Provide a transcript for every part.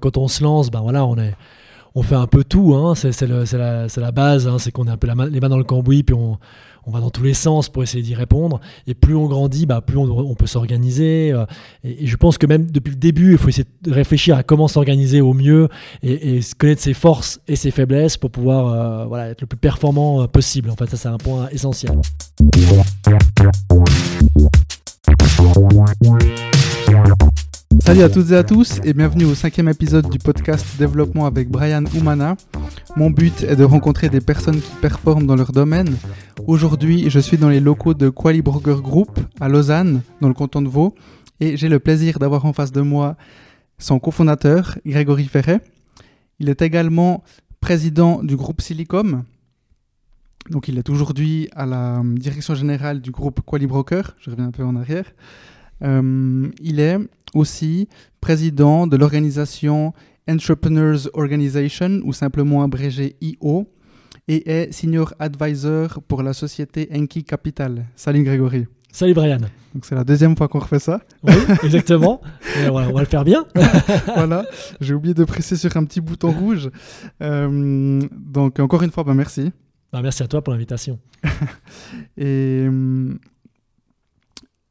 quand on se lance, ben voilà, on est on fait un peu tout, hein. c'est la, la, base, hein. c'est qu'on est un peu les mains dans le cambouis, puis on, on, va dans tous les sens pour essayer d'y répondre. Et plus on grandit, bah, plus on, peut s'organiser. Euh. et, je pense que même depuis le début, il faut essayer de réfléchir à comment s'organiser au mieux et, connaître ses forces et ses faiblesses pour pouvoir euh, voilà, être le plus performant euh, possible. En fait, ça c'est un point essentiel. Salut à toutes et à tous et bienvenue au cinquième épisode du podcast Développement avec Brian Oumana. Mon but est de rencontrer des personnes qui performent dans leur domaine. Aujourd'hui, je suis dans les locaux de Quali Group à Lausanne, dans le canton de Vaud, et j'ai le plaisir d'avoir en face de moi son cofondateur, Grégory Ferret. Il est également président du groupe Silicom. Donc il est aujourd'hui à la direction générale du groupe Quali Broker. Je reviens un peu en arrière. Euh, il est aussi président de l'organisation Entrepreneurs Organization, ou simplement abrégé IO, et est senior advisor pour la société Enki Capital. Salut Grégory. Salut Brian. Donc c'est la deuxième fois qu'on refait ça. Oui, exactement. on va le faire bien. voilà. J'ai oublié de presser sur un petit bouton rouge. Euh, donc encore une fois, bah, merci. Bah, merci à toi pour l'invitation. et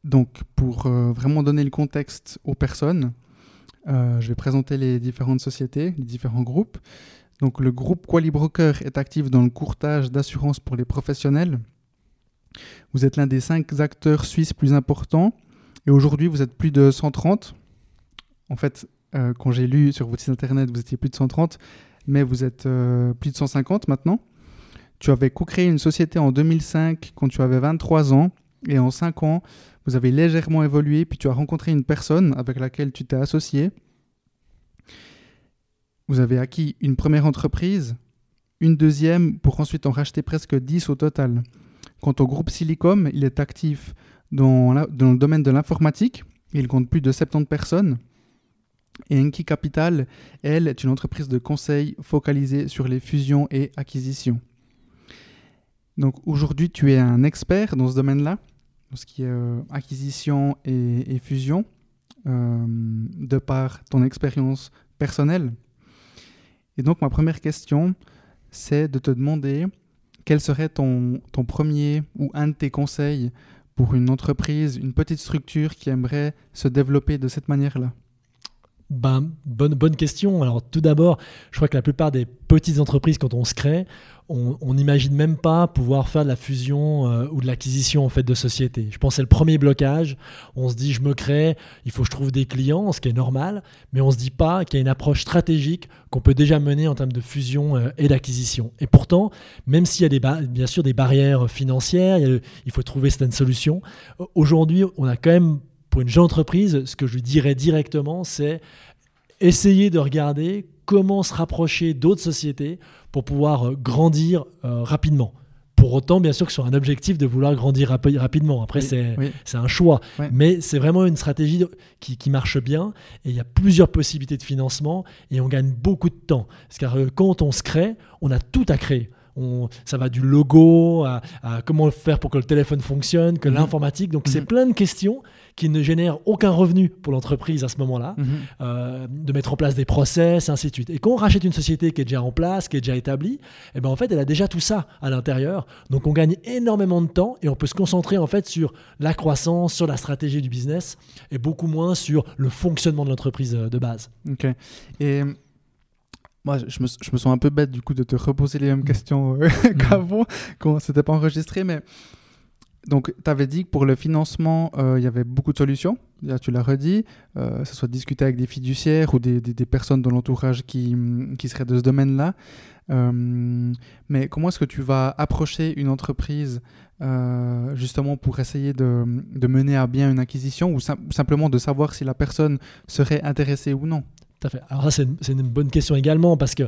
donc, pour euh, vraiment donner le contexte aux personnes, euh, je vais présenter les différentes sociétés, les différents groupes. Donc, le groupe Qualibroker est actif dans le courtage d'assurance pour les professionnels. Vous êtes l'un des cinq acteurs suisses plus importants et aujourd'hui, vous êtes plus de 130. En fait, euh, quand j'ai lu sur votre site internet, vous étiez plus de 130, mais vous êtes plus de 150 maintenant. Tu avais co-créé une société en 2005 quand tu avais 23 ans et en 5 ans, vous avez légèrement évolué, puis tu as rencontré une personne avec laquelle tu t'es associé. Vous avez acquis une première entreprise, une deuxième, pour ensuite en racheter presque 10 au total. Quant au groupe Silicom, il est actif dans, dans le domaine de l'informatique. Il compte plus de 70 personnes. Et Enki Capital, elle, est une entreprise de conseil focalisée sur les fusions et acquisitions. Donc aujourd'hui, tu es un expert dans ce domaine-là ce qui est euh, acquisition et, fusion, euh, de par ton expérience personnelle. Et donc ma première question, c'est de te demander quel serait ton, ton premier ou un de tes conseils pour une entreprise, une petite structure qui aimerait se développer de cette manière-là? Ben, bonne, bonne question. Alors tout d'abord, je crois que la plupart des petites entreprises, quand on se crée, on n'imagine même pas pouvoir faire de la fusion euh, ou de l'acquisition en fait de sociétés. Je pense que c'est le premier blocage. On se dit je me crée, il faut que je trouve des clients, ce qui est normal, mais on se dit pas qu'il y a une approche stratégique qu'on peut déjà mener en termes de fusion euh, et d'acquisition. Et pourtant, même s'il y a des bien sûr des barrières financières, il faut trouver certaines solutions. Aujourd'hui, on a quand même pour une jeune entreprise, ce que je lui dirais directement, c'est essayer de regarder comment se rapprocher d'autres sociétés pour pouvoir euh, grandir euh, rapidement. Pour autant, bien sûr, que ce soit un objectif de vouloir grandir rapidement. Après, c'est un choix. Mais c'est vraiment une stratégie qui, qui, marche bien. Et il y a plusieurs possibilités de financement et on gagne beaucoup de temps. Parce que euh, quand on se crée, on a tout à créer ça va du logo à, comment faire pour que le téléphone fonctionne, que mhm. l'informatique. Donc, c'est mhm. plein de questions qui ne génèrent aucun revenu pour l'entreprise à ce moment-là, mhm. euh, de mettre en place des process, ainsi de suite. Et quand on rachète une société qui est déjà en place, qui est déjà établie, eh ben en fait, elle a déjà tout ça à l'intérieur. Donc, on gagne énormément de temps et on peut se concentrer en fait sur la croissance, sur la stratégie du business et beaucoup moins sur le fonctionnement de l'entreprise euh, de base. Ok. Et moi, je me, je me, sens un peu bête du coup de te reposer les mêmes mm. questions euh, mm. qu'avant, quand c'était pas enregistré, mais donc tu avais dit que pour le financement, euh, il y avait beaucoup de solutions. Tu l'as redit, euh, que ce soit discuter avec des fiduciaires ou des, personnes dans l'entourage qui, qui, seraient de ce domaine-là. mais comment est-ce que tu vas approcher une entreprise justement pour essayer de, de, mener à bien une acquisition ou simplement de savoir si la personne serait intéressée ou non? Fait. Alors ça, c'est une, bonne question également parce que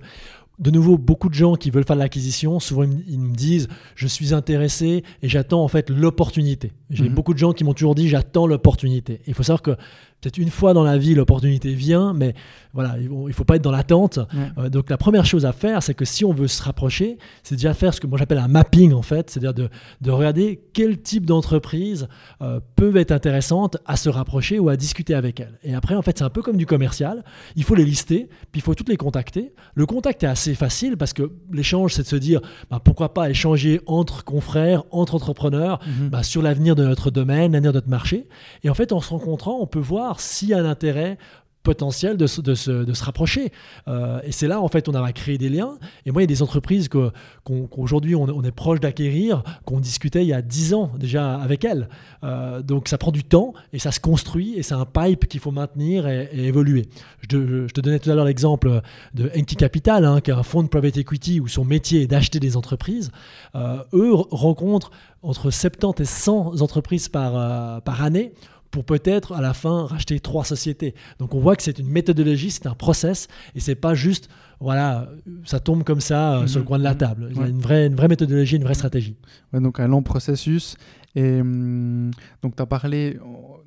de nouveau, beaucoup de gens qui veulent faire de l'acquisition, souvent ils me disent je suis intéressé et j'attends en fait l'opportunité. J'ai Mhm. beaucoup de gens qui m'ont toujours dit j'attends l'opportunité. Il faut savoir que peut-être une fois dans la vie l'opportunité vient, mais voilà, il ne faut pas être dans l'attente. Ouais. Euh, donc la première chose à faire, c'est que si on veut se rapprocher, c'est déjà faire ce que moi j'appelle un mapping en fait, c'est-à-dire de, de regarder quel type d'entreprise euh, peuvent être intéressantes à se rapprocher ou à discuter avec elles. Et après en fait c'est un peu comme du commercial, il faut les lister, puis il faut toutes les contacter. Le contact est assez facile parce que l'échange c'est de se dire bah, pourquoi pas échanger entre confrères, entre entrepreneurs Mhm. bah, sur l'avenir de notre domaine, l'avenir de notre marché. Et en fait, en se rencontrant, on peut voir s'il y a un intérêt potentiel de se, de se, de se rapprocher. Euh, et c'est là, en fait, on a créé des liens. Et moi, il y a des entreprises qu'aujourd'hui, on, est proche d'acquérir, qu'on discutait il y a 10 ans déjà avec elles. Euh, donc, ça prend du temps et ça se construit et c'est un pipe qu'il faut maintenir et, évoluer. Je te, je te donnais tout à l'heure l'exemple de Enki Capital, hein, qui est un fonds de private equity où son métier est d'acheter des entreprises. Euh, eux rencontrent entre 70 et 100 entreprises par, par année pour peut-être à la fin racheter trois sociétés. Donc on voit que c'est une méthodologie, c'est un process et c'est pas juste voilà, ça tombe comme ça euh, sur le Mhm, coin de la mhm. table. Il y a une vraie, une vraie méthodologie, une vraie stratégie. Ouais, donc un long processus. Et hum, donc tu as parlé,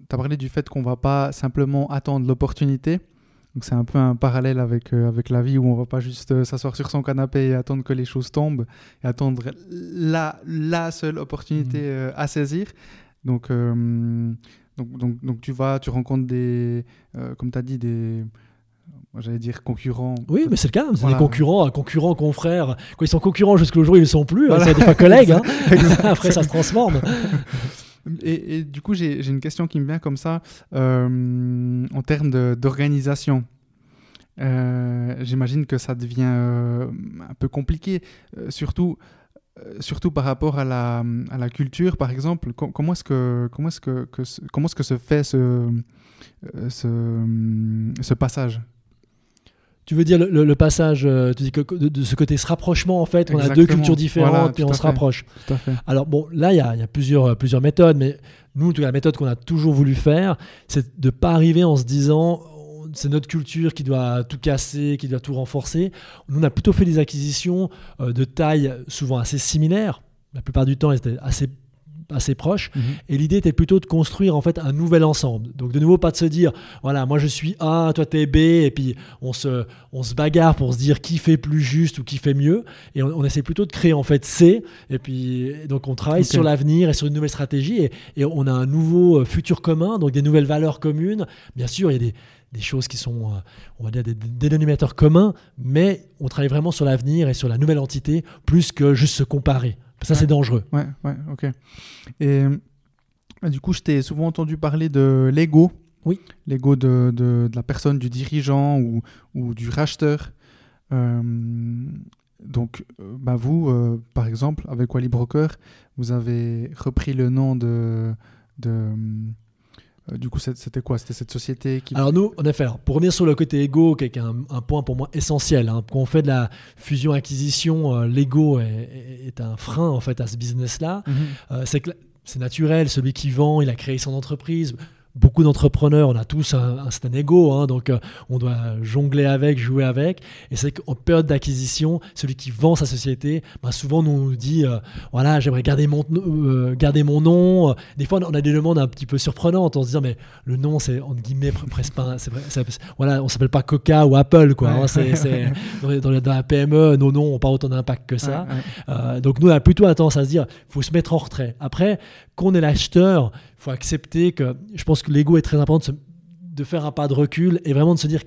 t'as parlé du fait qu'on va pas simplement attendre l'opportunité. Donc c'est un peu un parallèle avec, euh, avec la vie où on va pas juste euh, s'asseoir sur son canapé et attendre que les choses tombent et attendre la, la seule opportunité Mhm. à saisir. Donc, euh, donc, donc, donc tu vas, tu rencontres des, euh, comme tu as dit, des, moi, j'allais dire concurrents. Oui, mais c'est le cas. C'est Voilà. des concurrents, euh, concurrents, confrères. Quand ils sont concurrents jusqu'au jour où ils ne le sont plus, Voilà. c'est des fois collègues. hein. Après, ça se transforme. Et, et du coup, j'ai une question qui me vient comme ça euh, en termes d'organisation. Euh, J'imagine que ça devient euh, un peu compliqué, euh, surtout, euh, surtout par rapport à la, à la culture, par exemple. Com- comment est-ce que, comment est-ce que, que comment est-ce que se fait ce, euh, ce, ce passage? Tu veux dire le, le- le passage, euh, tu dis que de, de ce côté ce rapprochement en fait, on a deux cultures différentes Voilà, tout on se fait. rapproche. Tout à fait. Alors bon, là il y a, y a plusieurs, euh, plusieurs méthodes, mais nous, en tout cas, la méthode qu'on a toujours voulu faire, c'est de pas arriver en se disant c'est notre culture qui doit tout casser, qui doit tout renforcer. Nous, on a plutôt fait des acquisitions euh, de taille souvent assez similaires. La plupart du temps, elles étaient assez assez proches Mhm. et l'idée était plutôt de construire en fait un nouvel ensemble. Donc de nouveau pas de se dire voilà moi je suis A, toi t'es B et puis on se on se bagarre pour se dire qui fait plus juste ou qui fait mieux et on, on essaie plutôt de créer en fait C et puis donc on travaille sur l'avenir et sur une nouvelle stratégie et, et on a un nouveau euh, futur commun donc des nouvelles valeurs communes. Bien sûr il y a des des choses qui sont, euh, on va dire, des, dénominateurs communs, mais on travaille vraiment sur l'avenir et sur la nouvelle entité, plus que juste se comparer. Ça, Ouais. c'est dangereux. Ouais, ouais, ok. Et euh, du coup, je t'ai souvent entendu parler de l'ego. Oui. L'ego de, de, de la personne, du dirigeant ou, ou du racheteur. Euh, donc, bah vous, euh, par exemple, avec Wally Broker, vous avez repris le nom de. de du coup, c'était quoi? C'était cette société qui. Alors nous, en effet, alors, pour revenir sur le côté ego, qui est un, un point pour moi essentiel, hein, quand on fait de la fusion-acquisition, euh, l'ego est, un frein en fait à ce business-là. Mhm. Euh, c'est naturel, celui qui vend, il a créé son entreprise. Beaucoup d'entrepreneurs, on a tous un, un certain ego, hein, donc euh, on doit jongler avec, jouer avec. Et c'est qu'en période d'acquisition, celui qui vend sa société, ben, souvent nous, on nous dit euh, voilà, j'aimerais garder mon, euh, garder mon nom. Des fois, on a des demandes un petit peu surprenantes en se disant mais le nom, c'est entre guillemets pre- presque pas. voilà, on s'appelle pas Coca ou Apple, quoi. Hein, dans, la PME, nos noms n'ont pas autant d'impact que ça. Donc nous, on a plutôt tendance à se dire, faut se mettre en retrait. Après, qu'on est l'acheteur, il faut accepter que, je pense que l'ego est très important de, faire un pas de recul et vraiment de se dire,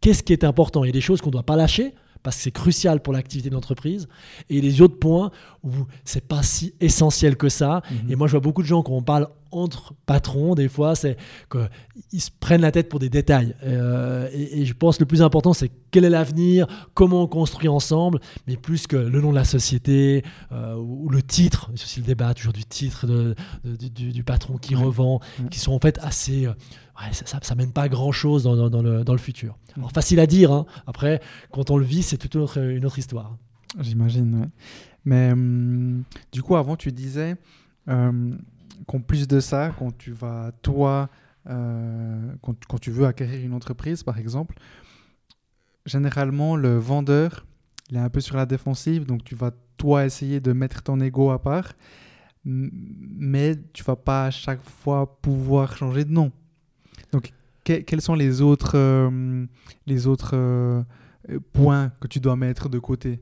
qu'est-ce qui est important. Il y a des choses qu'on ne doit pas lâcher parce que c'est crucial pour l'activité de l'entreprise. Et les autres points où c'est pas si essentiel que ça. Mhm. Et moi, je vois beaucoup de gens quand on parle entre patrons, des fois, c'est qu'ils se prennent la tête pour des détails. Euh, et, et je pense que le plus important, c'est quel est l'avenir, comment on construit ensemble, mais plus que le nom de la société euh, ou, ou le titre. C'est aussi le débat toujours du titre de- de- du- du, du patron qui Ouais. revend, Ouais. qui sont en fait assez. euh, ça, ça, ça mène pas à grand chose dans, le, futur. Facile à dire. hein. Après, quand on le vit, c'est toute une autre, une autre histoire. J'imagine, ouais. Mais hum, du coup, avant, tu disais euh, qu'en plus de ça, quand tu vas, toi, euh, quand, quand tu veux acquérir une entreprise, par exemple, généralement, le vendeur, il est un peu sur la défensive, donc tu vas toi essayer de mettre ton ego à part, mais tu vas pas à chaque fois pouvoir changer de nom. Quels sont les autres, euh, les autres euh, points que tu dois mettre de côté?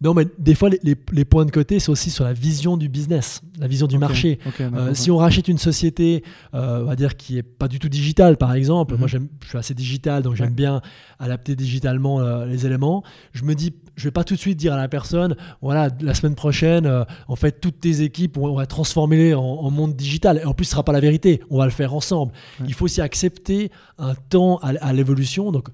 Non, mais des fois, les, les, points de côté, c'est aussi sur la vision du business, la vision du marché. Euh, si on rachète une société, euh, on va dire, qui est pas du tout digitale, par exemple, moi mhm. je suis assez digital, donc j'aime bien adapter digitalement euh, les éléments. Je me dis, je vais pas tout de suite dire à la personne, voilà, la semaine prochaine, en fait, toutes tes équipes, on, va transformer en, en, monde digital. Et en plus, ce sera pas la vérité, on va le faire ensemble. Il faut aussi accepter un temps à, à l'évolution. Donc,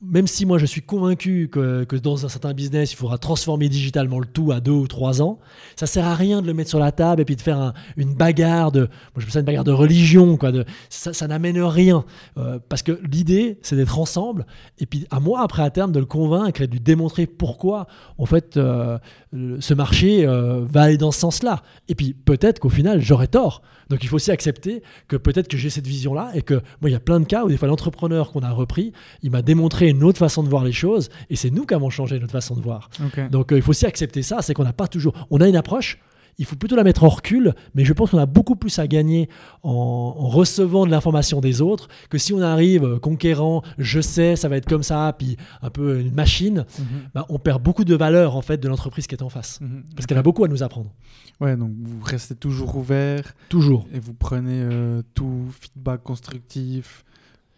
même si moi je suis convaincu que, que dans un certain business, il faudra transformer digitalement le tout à deux ou trois ans, ça sert à rien de le mettre sur la table et puis de faire une bagarre de, moi je ça une bagarre de religion, quoi. De, ça, n'amène rien euh, parce que l'idée c'est d'être ensemble et puis à moi après à terme de le convaincre et de lui démontrer pourquoi en fait euh, ce marché euh, va aller dans ce sens-là. Et puis peut-être qu'au final j'aurai tort. Donc il faut aussi accepter que peut-être que j'ai cette vision-là et que moi il y a plein de cas où des fois l'entrepreneur qu'on a repris, il m'a démontré une autre façon de voir les choses et c'est nous qui avons changé notre façon de voir. Donc il faut aussi accepter ça, c'est qu'on n'a pas toujours. On a une approche, il faut plutôt la mettre en recul, mais je pense qu'on a beaucoup plus à gagner en, recevant de l'information des autres que si on arrive euh, conquérant, je sais, ça va être comme ça, puis un peu une machine, mhm. bah, on perd beaucoup de valeur en fait de l'entreprise qui est en face, mhm. parce qu'elle a beaucoup à nous apprendre. Ouais, donc vous restez toujours ouvert. Toujours. Et vous prenez euh, tout feedback constructif,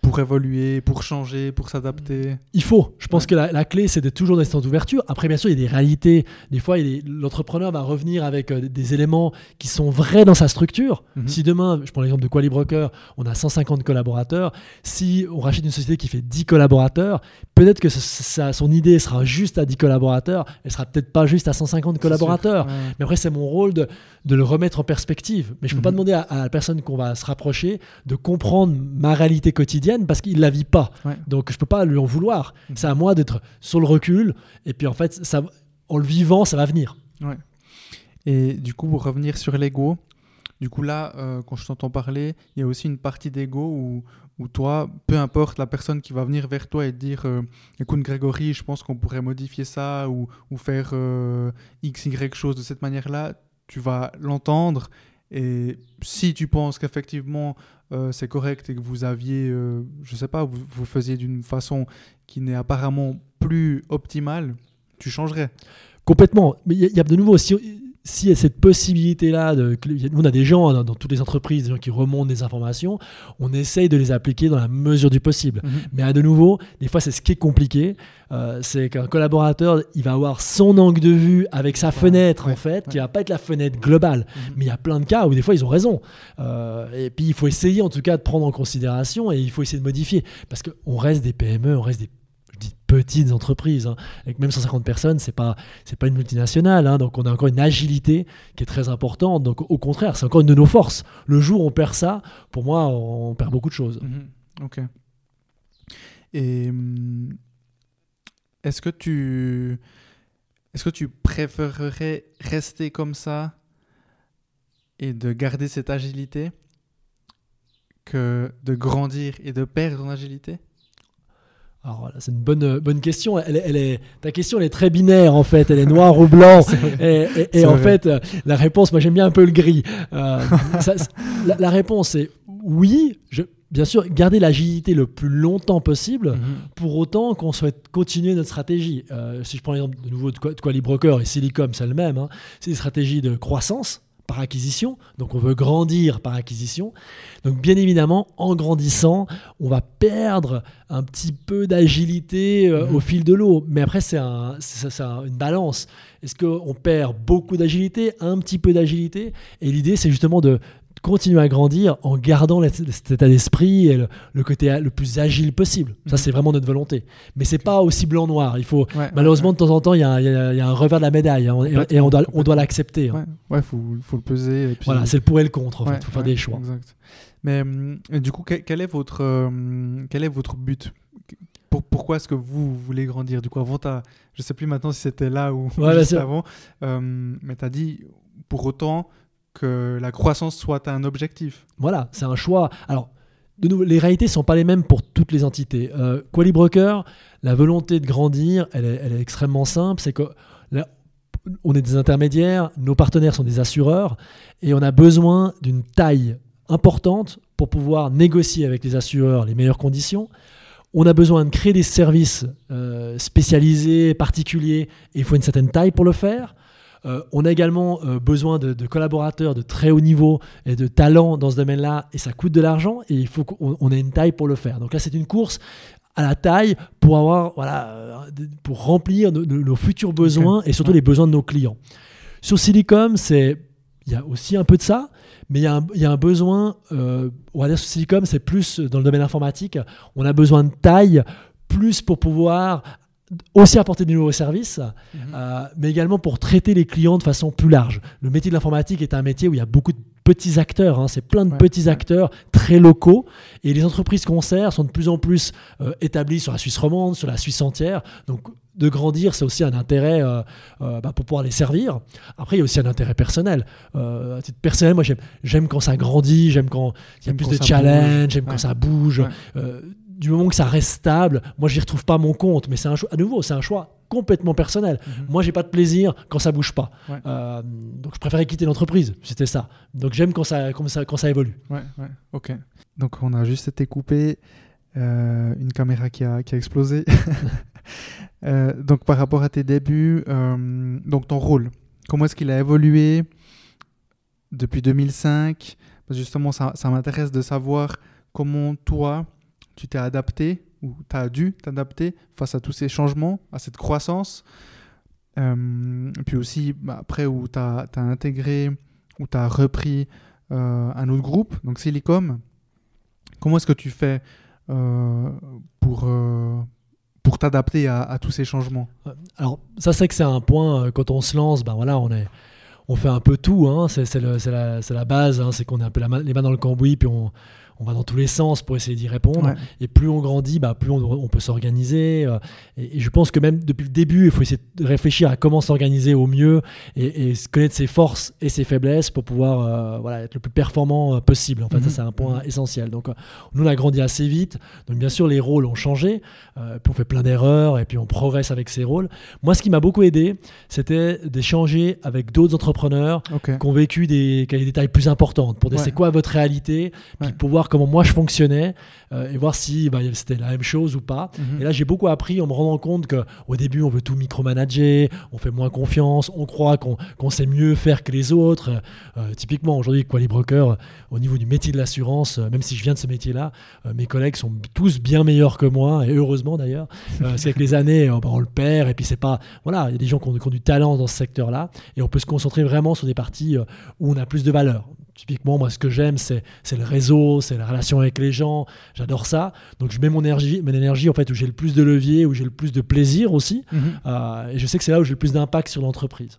pour évoluer, pour changer, pour s'adapter. Il faut. Je pense que la, clé, c'est d'être toujours dans cette ouverture. Après, bien sûr, il y a des réalités. Des fois, l'entrepreneur va revenir avec euh, des éléments qui sont vrais dans sa structure. Mhm. Si demain, je prends l'exemple de Quali Broker, on a 150 collaborateurs. Si on rachète une société qui fait 10 collaborateurs, peut-être que son idée sera juste à 10 collaborateurs. Elle sera peut-être pas juste à 150 collaborateurs. Mais après, c'est mon rôle de, le remettre en perspective. Mais je ne peux pas mhm. demander à, à la personne qu'on va se rapprocher de comprendre ma réalité quotidienne parce qu'il la vit pas. Donc je peux pas lui en vouloir. Mhm. C'est à moi d'être sur le recul et puis en fait ça, en le vivant ça va venir. Et du coup pour revenir sur l'ego, du coup là euh, quand je t'entends parler, il y a aussi une partie d'ego où, où toi, peu importe la personne qui va venir vers toi et te dire euh, écoute Grégory, je pense qu'on pourrait modifier ça ou, ou faire euh, x y chose de cette manière-là, tu vas l'entendre et si tu penses qu'effectivement euh, c'est correct et que vous aviez, euh, je sais pas, vous, faisiez d'une façon qui n'est apparemment plus optimale, tu changerais. Complètement. Mais il y, a de nouveau, si, s'il y a cette possibilité-là, de, on a des gens hein, dans, toutes les entreprises, des gens qui remontent des informations, on essaye de les appliquer dans la mesure du possible. Mhm. Mais à de nouveau, des fois, c'est ce qui est compliqué. Euh, c'est qu'un collaborateur, il va avoir son angle de vue avec sa fenêtre, en fait, qui va pas être la fenêtre globale. Mhm. Mais il y a plein de cas où des fois, ils ont raison. Euh, et puis, il faut essayer, en tout cas, de prendre en considération et il faut essayer de modifier. Parce qu'on reste des PME, on reste des petites entreprises. Hein. Avec même 150 personnes, c'est pas pas une multinationale. Hein. donc on a encore une agilité qui est très importante. Donc au contraire, c'est encore une de nos forces. Le jour où on perd ça, pour moi, on perd beaucoup de choses. Mhm. Ok. Et hum, est-ce que tu est-ce que tu préférerais rester comme ça et de garder cette agilité que de grandir et de perdre en agilité? Alors c'est une bonne, bonne question. Elle, elle, est, ta question elle est très binaire en fait. Elle est noire ou blanc. et, en fait, la réponse, moi j'aime bien un peu le gris. Euh, la, réponse est oui. Je, bien sûr, garder l'agilité le plus longtemps possible, mhm. pour autant qu'on souhaite continuer notre stratégie. Euh, si je prends l'exemple de nouveau de Quali Broker et Silicom, c'est le même. Hein. c'est une stratégie de croissance par acquisition, donc on veut grandir par acquisition. Donc bien évidemment, en grandissant, on va perdre un petit peu d'agilité euh, mhm. au fil de l'eau. Mais après, c'est un, une balance. Est-ce qu'on perd beaucoup d'agilité, un petit peu d'agilité Et l'idée, c'est justement de, continuer à grandir en gardant cet état d'esprit et le, côté le plus agile possible. Ça, mhm. c'est vraiment notre volonté. Mais c'est pas aussi blanc-noir. Il faut malheureusement de temps en temps, il y, a, un revers de la médaille hein, et, on doit, on doit l'accepter. Hein. Ouais, faut, faut le peser. Voilà, c'est le pour et le contre. En fait, faut faire des choix. Exact. Mais euh, du coup, quel, est votre euh, quel est votre but? Pourquoi est-ce que vous, voulez grandir? Du coup, avant, je sais plus maintenant si c'était là ou juste avant, euh, mais tu as dit, pour autant, que la croissance soit un objectif. Voilà, c'est un choix. Alors, de nouveau, les réalités ne sont pas les mêmes pour toutes les entités. Euh, Qualibroker, la volonté de grandir, elle est, extrêmement simple. C'est que on est des intermédiaires, nos partenaires sont des assureurs, et on a besoin d'une taille importante pour pouvoir négocier avec les assureurs les meilleures conditions. On a besoin de créer des services euh, spécialisés, particuliers, et il faut une certaine taille pour le faire. Euh, on a également euh, besoin de, de collaborateurs de très haut niveau et de talents dans ce domaine-là, et ça coûte de l'argent, et il faut qu'on on ait une taille pour le faire. Donc là, c'est une course à la taille pour avoir voilà euh, pour remplir nos, futurs besoins et surtout Ouais. les besoins de nos clients. Sur Silicom, c'est il y a aussi un peu de ça, mais il y a un, il y a un besoin, euh, on va dire sur Silicom, c'est plus dans le domaine informatique, on a besoin de taille plus pour pouvoir aussi apporter de nouveaux services, euh, mais également pour traiter les clients de façon plus large. Le métier de l'informatique est un métier où il y a beaucoup de petits acteurs, hein, c'est plein de Ouais, petits ouais. acteurs très locaux, et les entreprises qu'on sert sont de plus en plus euh, établies sur la Suisse romande, sur la Suisse entière, donc de grandir, c'est aussi un intérêt euh, euh, bah, pour pouvoir les servir. Après, il y a aussi un intérêt personnel. Euh, à titre personnel, moi, j'aime, quand ça grandit, j'aime quand il y a plus de ça challenge, bouge. j'aime Ouais. quand ça bouge. Ouais. Du moment que ça reste stable, moi, j'y retrouve pas mon compte. Mais c'est un choix, à nouveau, c'est un choix complètement personnel. Mhm. Moi, j'ai pas de plaisir quand ça bouge pas. Ouais. Euh, donc, je préférais quitter l'entreprise. C'était ça. Donc, j'aime quand ça, quand ça, quand ça évolue. Ouais, ouais, ok. Donc on a juste été coupé, euh, une caméra qui a, qui a explosé. Euh, donc par rapport à tes débuts, donc ton rôle, comment est-ce qu'il a évolué depuis 2005 Parce que Justement, ça, ça m'intéresse de savoir comment toi, tu t'es adapté ou tu as dû t'adapter face à tous ces changements, à cette croissance. Euh, puis aussi, bah, après, où tu as, intégré, où tu as repris euh, un autre groupe, donc Silicom. Comment est-ce que tu fais euh, pour, pour t'adapter à, tous ces changements? Alors, ça, c'est que c'est un point, quand on se lance, ben voilà, on est. On fait un peu tout, hein, c'est la, la base, hein, c'est qu'on a un peu la les mains dans le cambouis, puis on, on va dans tous les sens pour essayer d'y répondre. Ouais. Et plus on grandit, bah, plus on, on peut s'organiser. euh, et, et je pense que même depuis le début, il faut essayer de réfléchir à comment s'organiser au mieux et, connaître ses forces et ses faiblesses pour pouvoir euh, voilà, être le plus performant euh, possible. En fait, Mhm. ça, c'est un point Mhm. essentiel. Donc, nous, on a grandi assez vite. Donc, bien sûr, les rôles ont changé. euh, puis, on fait plein d'erreurs et puis on progresse avec ces rôles. Moi, ce qui m'a beaucoup aidé, c'était d'échanger avec d'autres entrepreneurs qui ont vécu des, qui avaient des tailles plus importantes pour dire Ouais. c'est quoi votre réalité, puis Ouais. pour voir comment moi je fonctionnais euh, et voir si bah, c'était la même chose ou pas. Mhm. Et là, j'ai beaucoup appris en me rendant compte qu'au début, on veut tout micromanager, on fait moins confiance, on croit qu'on sait mieux faire que les autres. Euh, typiquement, aujourd'hui, Qualibroker, au niveau du métier de l'assurance, euh, même si je viens de ce métier-là, mes collègues sont tous bien meilleurs que moi, et heureusement d'ailleurs. C'est avec les années, bah, on le perd, et puis c'est pas. Voilà, il y a des gens qui ont, qui ont du talent dans ce secteur-là, et on peut se concentrer vraiment sur des parties où on a plus de valeur. Typiquement, moi, ce que j'aime, c'est le réseau, c'est la relation avec les gens. J'adore ça. Donc, je mets mon énergie, mon énergie en fait, où j'ai le plus de levier, où j'ai le plus de plaisir aussi. Mhm. Euh, et je sais que c'est là où j'ai le plus d'impact sur l'entreprise.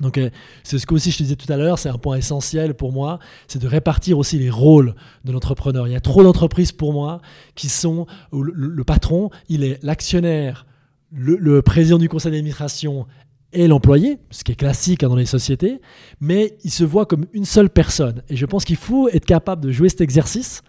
Donc, euh, c'est ce que aussi je te disais tout à l'heure, c'est un point essentiel pour moi, c'est de répartir aussi les rôles de l'entrepreneur. Il y a trop d'entreprises pour moi qui sont où le, le patron, il est l'actionnaire, le, le président du conseil d'administration et l'employé, ce qui est classique hein, dans les sociétés, mais il se voit comme une seule personne. Et je pense qu'il faut être capable de jouer cet exercice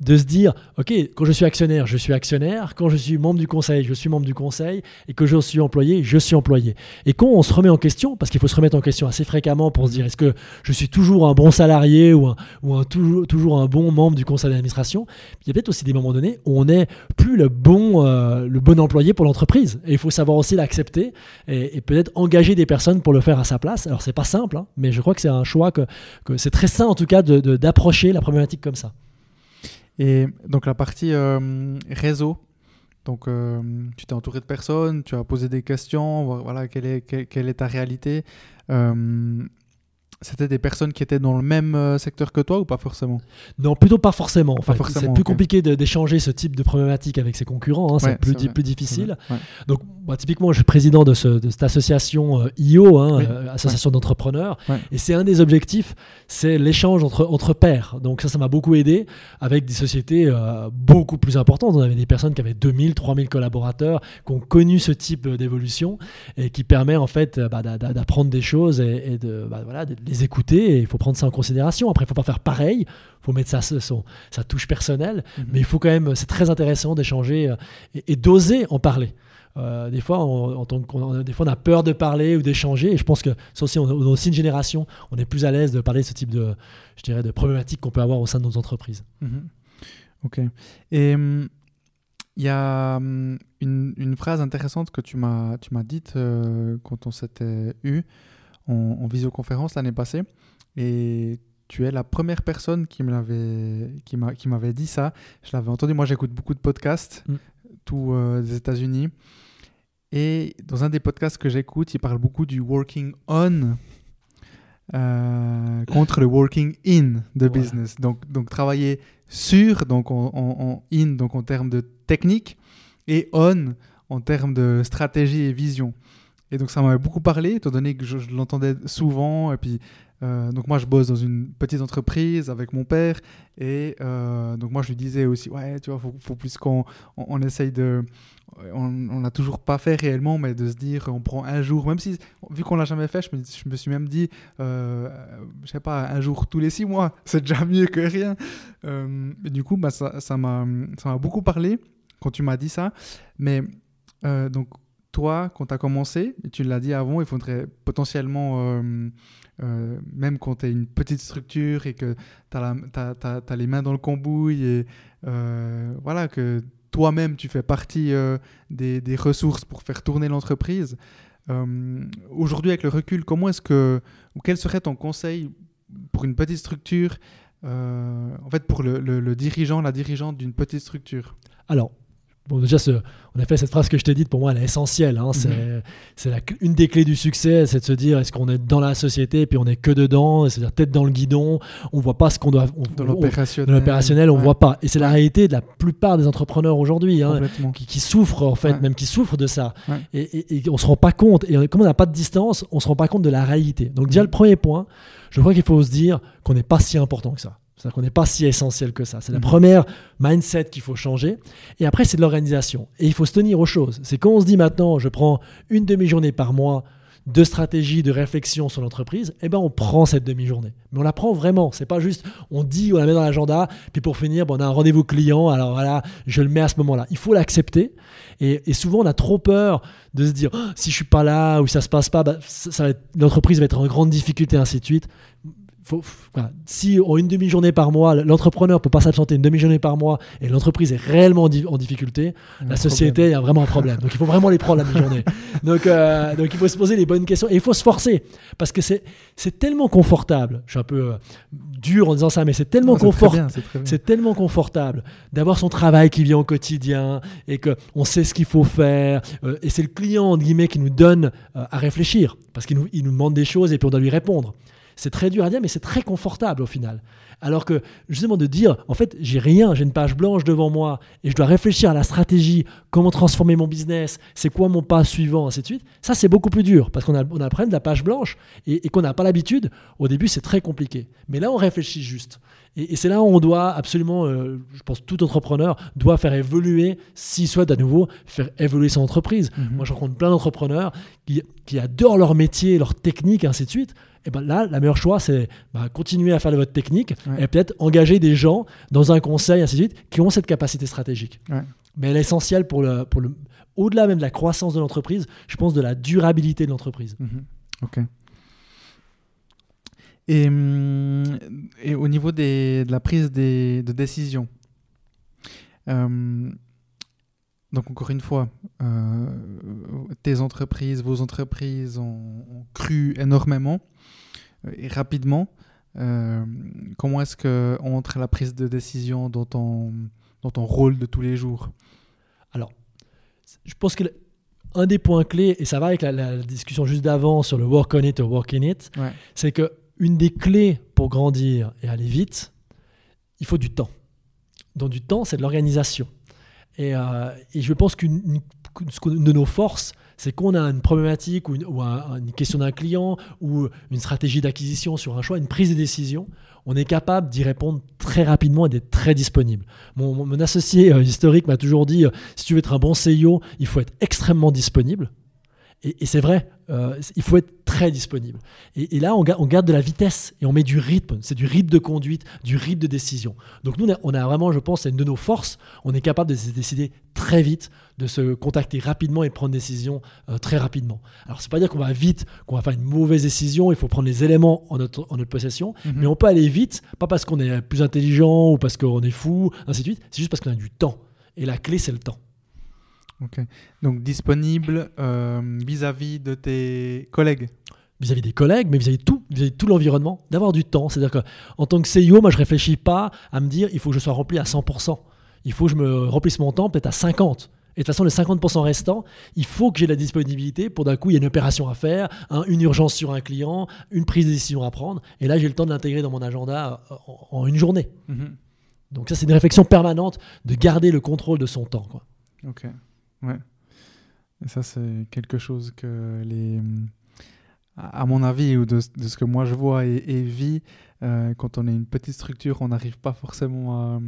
de se dire, OK, quand je suis actionnaire, je suis actionnaire, quand je suis membre du conseil, je suis membre du conseil, et que je suis employé, je suis employé. Et quand on se remet en question, parce qu'il faut se remettre en question assez fréquemment pour se dire, est-ce que je suis toujours un bon salarié ou, un, ou un, toujours, toujours un bon membre du conseil d'administration, il y a peut-être aussi des moments donnés où on n'est plus le bon, euh, le bon employé pour l'entreprise. Et il faut savoir aussi l'accepter et, peut-être engager des personnes pour le faire à sa place. Alors, c'est pas simple, hein, mais je crois que c'est un choix que, que c'est très sain en tout cas d'approcher de, d'approcher la problématique comme ça. Et donc la partie euh, réseau, donc euh, tu t'es entouré de personnes, tu as posé des questions, voilà quelle est, quelle, quelle est ta réalité. Euh, c'était des personnes qui étaient dans le même euh, secteur que toi ou pas forcément? Non, plutôt pas forcément. C'est plus compliqué d'échanger ce type de problématique avec ses concurrents. hein, Ouais, c'est plus, di- difficile. ouais. Donc typiquement, je suis président de, ce- de cette association euh, IO, hein, Oui. euh, association d'entrepreneurs, et c'est un des objectifs, c'est l'échange entre, entre pairs. Donc ça, ça m'a beaucoup aidé avec des sociétés euh, beaucoup plus importantes. On avait des personnes qui avaient 2000, 3000 collaborateurs, qui ont connu ce type d'évolution et qui permet en fait bah, d'a- d'a- d'apprendre des choses et, et de, bah, voilà, de les écouter. Et il faut prendre ça en considération. Après, il faut pas faire pareil. Il faut mettre sa, son, sa touche personnelle. Mhm. Mais il faut quand même, c'est très intéressant d'échanger euh, et, et d'oser en parler. Euh, des fois, on, en tant des fois, on a peur de parler ou d'échanger. Et je pense que ça aussi, on, on a aussi une génération, on est plus à l'aise de parler de ce type de, je dirais, de problématiques qu'on peut avoir au sein de nos entreprises. Mhm. Ok. Et hum, il y a hum, une, une phrase intéressante que tu m'as tu m'as dite euh, quand on s'était eu en, en visioconférence l'année passée. Et tu es la première personne qui me l'avait qui m'a qui m'avait dit ça. Je l'avais entendu. Moi, j'écoute beaucoup de podcasts, Mm. tous euh, des États-Unis. Et dans un des podcasts que j'écoute, il parle beaucoup du working on euh, contre le working in de Voilà. business. Donc, donc travailler sur, donc en, en- en in, donc en termes de technique, et on en termes de stratégie et vision. Et donc ça m'avait beaucoup parlé, étant donné que je, l'entendais souvent. Et puis, euh, donc moi, je bosse dans une petite entreprise avec mon père. Et euh, donc moi, je lui disais aussi, ouais, tu vois, faut, faut plus qu'on on, essaye de... On n'a toujours pas fait réellement, mais de se dire, on prend un jour, même si, vu qu'on l'a jamais fait, je me, je me suis même dit, euh, je sais pas, un jour tous les six mois, c'est déjà mieux que rien. Euh, et du coup, bah, ça m'a ça beaucoup parlé quand tu m'as dit ça. Mais donc, toi, quand tu as commencé, tu l'as dit avant, il faudrait potentiellement, euh, euh, même quand tu es une petite structure et que tu as, les mains dans le cambouis et euh, voilà, que toi-même tu fais partie des, ressources pour faire tourner l'entreprise. Aujourd'hui, avec le recul, comment est-ce que, ou quel serait ton conseil pour une petite structure, en fait, pour le, le- le dirigeant, la dirigeante d'une petite structure? Alors, bon, déjà, ce, en effet, cette phrase que je t'ai dite, pour moi, elle est essentielle. hein. C'est cl- une des clés du succès, c'est de se dire est-ce qu'on est dans la société et puis on est que dedans, c'est-à-dire tête dans le guidon, on voit pas ce qu'on doit. on- Dans on- l'opérationnel. dans l'opérationnel, on Ouais, voit pas. Et c'est la réalité de la plupart des entrepreneurs aujourd'hui. hein, qui, qui souffrent en fait, Ouais. même qui souffrent de ça. Ouais. Et, et, et on se rend pas compte. Et comme on n'a pas de distance, on se rend pas compte de la réalité. Donc déjà Mhm. le premier point, je crois qu'il faut se dire qu'on n'est pas si important que ça. C'est-à-dire qu'on n'est pas si essentiel que ça. C'est la Mhm. première mindset qu'il faut changer. Et après, c'est de l'organisation. Et il faut se tenir aux choses. C'est quand on se dit maintenant, je prends une demi-journée par mois de stratégie, de réflexion sur l'entreprise, eh ben on prend cette demi-journée. Mais on la prend vraiment. C'est pas juste on dit, on la met dans l'agenda, puis pour finir, bon, on a un rendez-vous client, alors voilà, je le mets à ce moment-là. Il faut l'accepter. Et, et souvent, on a trop peur de se dire, Oh, si je suis pas là ou ça se passe pas, bah, ça, ça l'entreprise va être en grande difficulté, ainsi de suite. Faut- faut- voilà. Si en une demi-journée par mois, l'entrepreneur peut pas s'absenter une demi-journée par mois et l'entreprise est réellement en, di- en difficulté, la société, il y a vraiment un problème. Donc il faut vraiment les prendre la demi-journée. donc, euh, donc il faut se poser les bonnes questions et il faut se forcer parce que c'est tellement confortable. Je suis un peu euh, dur en disant ça, mais c'est tellement. C'est tellement confortable d'avoir son travail qui vient au quotidien et que on sait ce qu'il faut faire. euh, et c'est le client entre guillemets qui nous donne à réfléchir parce qu'il nous, il nous demande des choses et puis on doit lui répondre. C'est très dur à dire, mais c'est très confortable au final. Alors que justement de dire, en fait, j'ai rien, j'ai une page blanche devant moi et je dois réfléchir à la stratégie, comment transformer mon business, c'est quoi mon pas suivant, ainsi de suite. Ça, c'est beaucoup plus dur parce qu'on a, on a le problème de la page blanche et, et qu'on n'a pas l'habitude. Au début, c'est très compliqué. Mais là, on réfléchit juste. Et, c'est là où on doit absolument, euh, je pense, tout entrepreneur doit faire évoluer, s'il souhaite à nouveau faire évoluer son entreprise. Mhm. Moi, je rencontre plein d'entrepreneurs qui, qui adorent leur métier, leur technique, ainsi de suite. Et ben là, la meilleure choix, c'est bah, continuer à faire de votre technique Ouais. Et peut-être engager des gens dans un conseil, ainsi de suite, qui ont cette capacité stratégique. Ouais. Mais elle est essentielle pour le, pour le, au-delà même de la croissance de l'entreprise, je pense de la durabilité de l'entreprise. Mhm. Ok. Et, hum, et au niveau des, de la prise des, de décision, euh, donc encore une fois, euh, tes entreprises, vos entreprises ont, ont cru énormément euh, et rapidement. Euh, comment est-ce que entre la prise de décision dans ton, dans ton rôle de tous les jours? Je pense que le- un des points clés, et ça va avec la, la discussion juste d'avant sur le work on it ou work in it, Ouais. c'est que une des clés pour grandir et aller vite, il faut du temps. Donc du temps, c'est de l'organisation. Et, euh, et je pense qu'une une une de nos forces, c'est qu'on a une problématique ou une, question d'un client ou une stratégie d'acquisition sur un choix, une prise de décision, on est capable d'y répondre très rapidement et d'être très disponible. Mon, associé euh, historique m'a toujours dit, euh, si tu veux être un bon CEO, il faut être extrêmement disponible. Et, c'est vrai, euh, il faut être très disponible. Et, là, on, garde de la vitesse et on met du rythme. C'est du rythme de conduite, du rythme de décision. Donc nous, on a vraiment, je pense, c'est une de nos forces. On est capable de se décider très vite, de se contacter rapidement et de prendre des décisions euh, très rapidement. Alors, c'est pas dire qu'on va vite, qu'on va faire une mauvaise décision. Il faut prendre les éléments en notre, en notre possession. Mhm. Mais on peut aller vite, pas parce qu'on est plus intelligent ou parce qu'on est fou, ainsi de suite. C'est juste parce qu'on a du temps. Et la clé, c'est le temps. Donc disponible euh, vis-à-vis de tes collègues vis-à-vis des collègues, mais vis-à-vis de tout, vis-à-vis de tout l'environnement, d'avoir du temps. C'est-à-dire qu'en tant que CEO, moi, je réfléchis pas à me dire, il faut que je sois rempli à 100%. Il faut que je me remplisse mon temps peut-être à 50%. Et de toute façon, les 50% restants, il faut que j'ai la disponibilité pour d'un coup, il y a une opération à faire, une urgence sur un client, une prise de décision à prendre. Et là, j'ai le temps de l'intégrer dans mon agenda euh, en, une journée. Mm-hmm. Donc ça, c'est une réflexion permanente de garder le contrôle de son temps. Quoi. Ok. Ouais. Et ça, c'est quelque chose que les. À mon avis, ou de, ce que moi je vois et, et vis, euh, quand on est une petite structure, on n'arrive pas forcément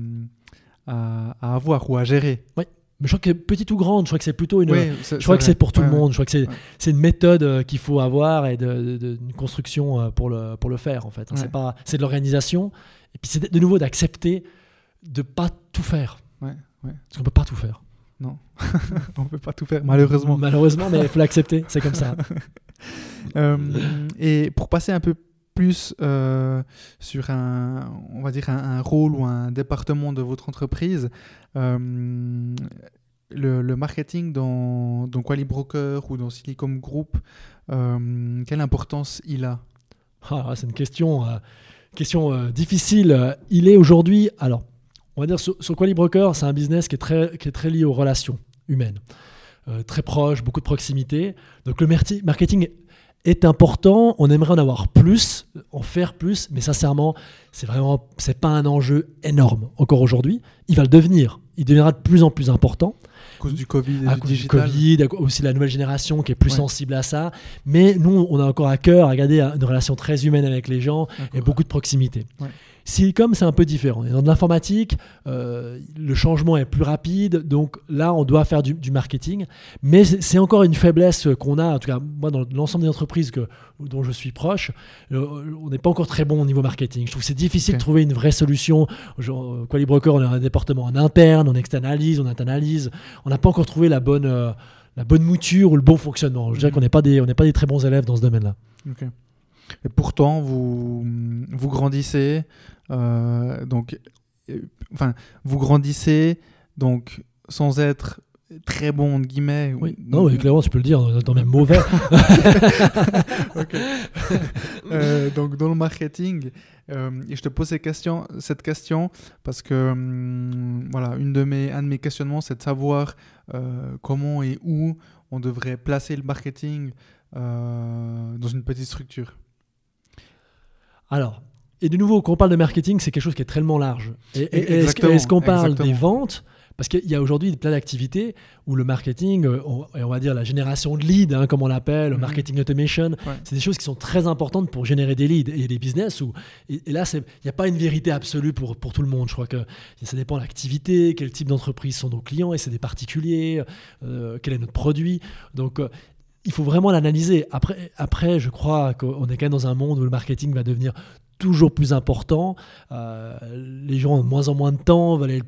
à, à, avoir ou à gérer. Oui. Mais je crois que petite ou grande, je crois que c'est plutôt une. je crois que c'est pour tout le monde. Je crois que c'est une méthode euh, qu'il faut avoir et de, de, une construction euh, pour le, pour le faire en fait. C'est pas c'est de l'organisation et puis c'est de nouveau d'accepter de pas tout faire. Ouais, Parce qu'on peut pas tout faire. Non, on peut pas tout faire, malheureusement. Malheureusement, mais il faut l'accepter, c'est comme ça. Euh, et pour passer un peu plus euh, sur un, on va dire un, rôle ou un département de votre entreprise, euh, le, marketing dans, dans Quali Broker ou dans Silicon Group, quelle importance il a? Ah, C'est une question, question difficile. Il est aujourd'hui, alors on va dire sur, sur Broker, c'est un business qui est très, qui est très lié aux relations humaines, euh, très proche, beaucoup de proximité. Donc le marketing est important, on aimerait en avoir plus, en faire plus, mais sincèrement, c'est vraiment, c'est pas un enjeu énorme encore aujourd'hui. Il va le devenir, il deviendra de plus en plus important. À cause du Covid et à du cause du Covid, aussi la nouvelle génération qui est plus sensible à ça. Mais nous, on a encore à cœur à garder une relation très humaine avec les gens et beaucoup de proximité. Ouais. Silicom, c'est un peu différent. Dans l'informatique, euh, le changement est plus rapide, donc là, on doit faire du, marketing. Mais c'est encore une faiblesse qu'on a, en tout cas, moi, dans l'ensemble des entreprises que, dont je suis proche, euh, on n'est pas encore très bon au niveau marketing. Je trouve que c'est difficile de trouver une vraie solution. Genre, euh, Qualibroker, on a un département en interne, on externalise, on internalise. On n'a pas encore trouvé la bonne, la bonne mouture ou le bon fonctionnement. Je dirais mhm. qu'on n'est pas, des, pas des très bons élèves dans ce domaine-là. Et pourtant, vous, vous grandissez, donc, euh, enfin, vous grandissez donc sans être très bon entre guillemets. Oui. Non, mais clairement, tu peux le dire, dans même mauvais. Euh, donc dans le marketing, et je te pose cette question, cette question parce que hum, voilà, une de mes, un de mes questionnements, c'est de savoir comment et où on devrait placer le marketing dans une petite structure. Alors, et de nouveau, quand on parle de marketing, c'est quelque chose qui est tellement large. Et, est-ce qu'on parle des ventes? Parce qu'il y a aujourd'hui plein d'activités où le marketing, euh, et on va dire la génération de leads, hein, comme on l'appelle, le mhm. marketing automation, c'est des choses qui sont très importantes pour générer des leads et des business. Où, et, là, il n'y a pas une vérité absolue pour, pour tout le monde. Je crois que ça dépend de l'activité, quel type d'entreprise sont nos clients, et c'est des particuliers, euh, quel est notre produit. Donc, euh, il faut vraiment l'analyser. Après, après, je crois qu'on est quand même dans un monde où le marketing va devenir toujours plus important. Euh, les gens ont de moins en moins de temps, il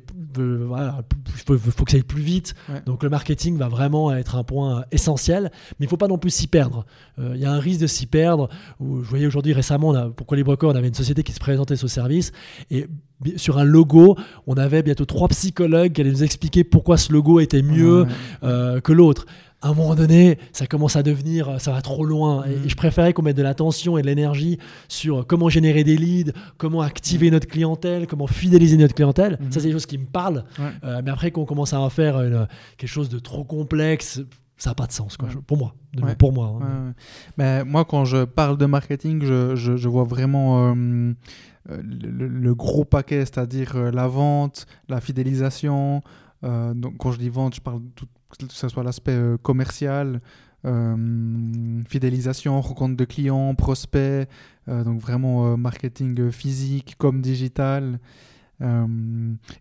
faut, que ça aille plus vite. Donc le marketing va vraiment être un point essentiel, mais il ne faut pas non plus s'y perdre. Euh, il y a un risque de s'y perdre. je voyais aujourd'hui récemment, on pourquoi les brokers, on avait une société qui se présentait ce service et sur un logo, on avait bientôt trois psychologues qui allaient nous expliquer pourquoi ce logo était mieux euh, que l'autre à un moment donné, ça commence à devenir, ça va trop loin. Et, mm. je préférais qu'on mette de l'attention et de l'énergie sur comment générer des leads, comment activer notre clientèle, comment fidéliser notre clientèle. Mm-hmm. Ça, c'est des choses qui me parlent. Euh, mais après qu'on commence à en faire quelque chose de trop complexe, ça n'a pas de sens, quoi, pour moi. Pour moi. Hein. Mais moi, quand je parle de marketing, je, je, vois vraiment euh, euh, le, gros paquet, c'est-à-dire la vente, la fidélisation. donc, quand je dis vente, je parle de toute que ce soit l'aspect euh, commercial, euh, fidélisation, rencontre de clients, prospects, euh, donc vraiment euh, marketing physique comme digital.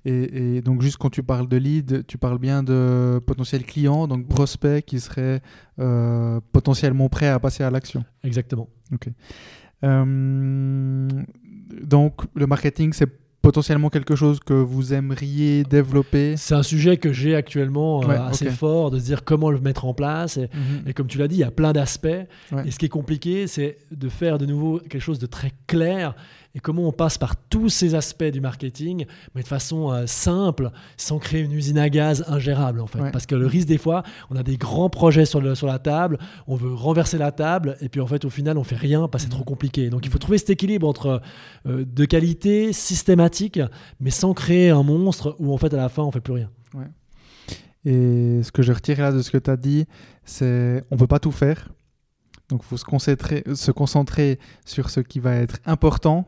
Et, et donc juste quand tu parles de lead, tu parles bien de potentiels clients, donc prospects qui seraient euh, potentiellement prêts à passer à l'action. Exactement. Donc le marketing, c'est potentiellement quelque chose que vous aimeriez développer. C'est un sujet que j'ai actuellement euh, Ouais, assez fort, de se dire comment le mettre en place. Et, Mhm. et comme tu l'as dit, il y a plein d'aspects. Ouais. Et ce qui est compliqué, c'est de faire de nouveau quelque chose de très clair. Et comment on passe par tous ces aspects du marketing, mais de façon euh, simple, sans créer une usine à gaz ingérable en fait. Ouais. Parce que le risque des fois, on a des grands projets sur, le- sur la table, on veut renverser la table, et puis en fait au final on fait rien parce que c'est trop compliqué. Donc il faut trouver cet équilibre entre euh, de qualité systématique, mais sans créer un monstre où en fait à la fin on fait plus rien. Et ce que je retire là de ce que tu as dit, c'est on peut pas tout faire. Donc il faut se concentrer, se concentrer sur ce qui va être important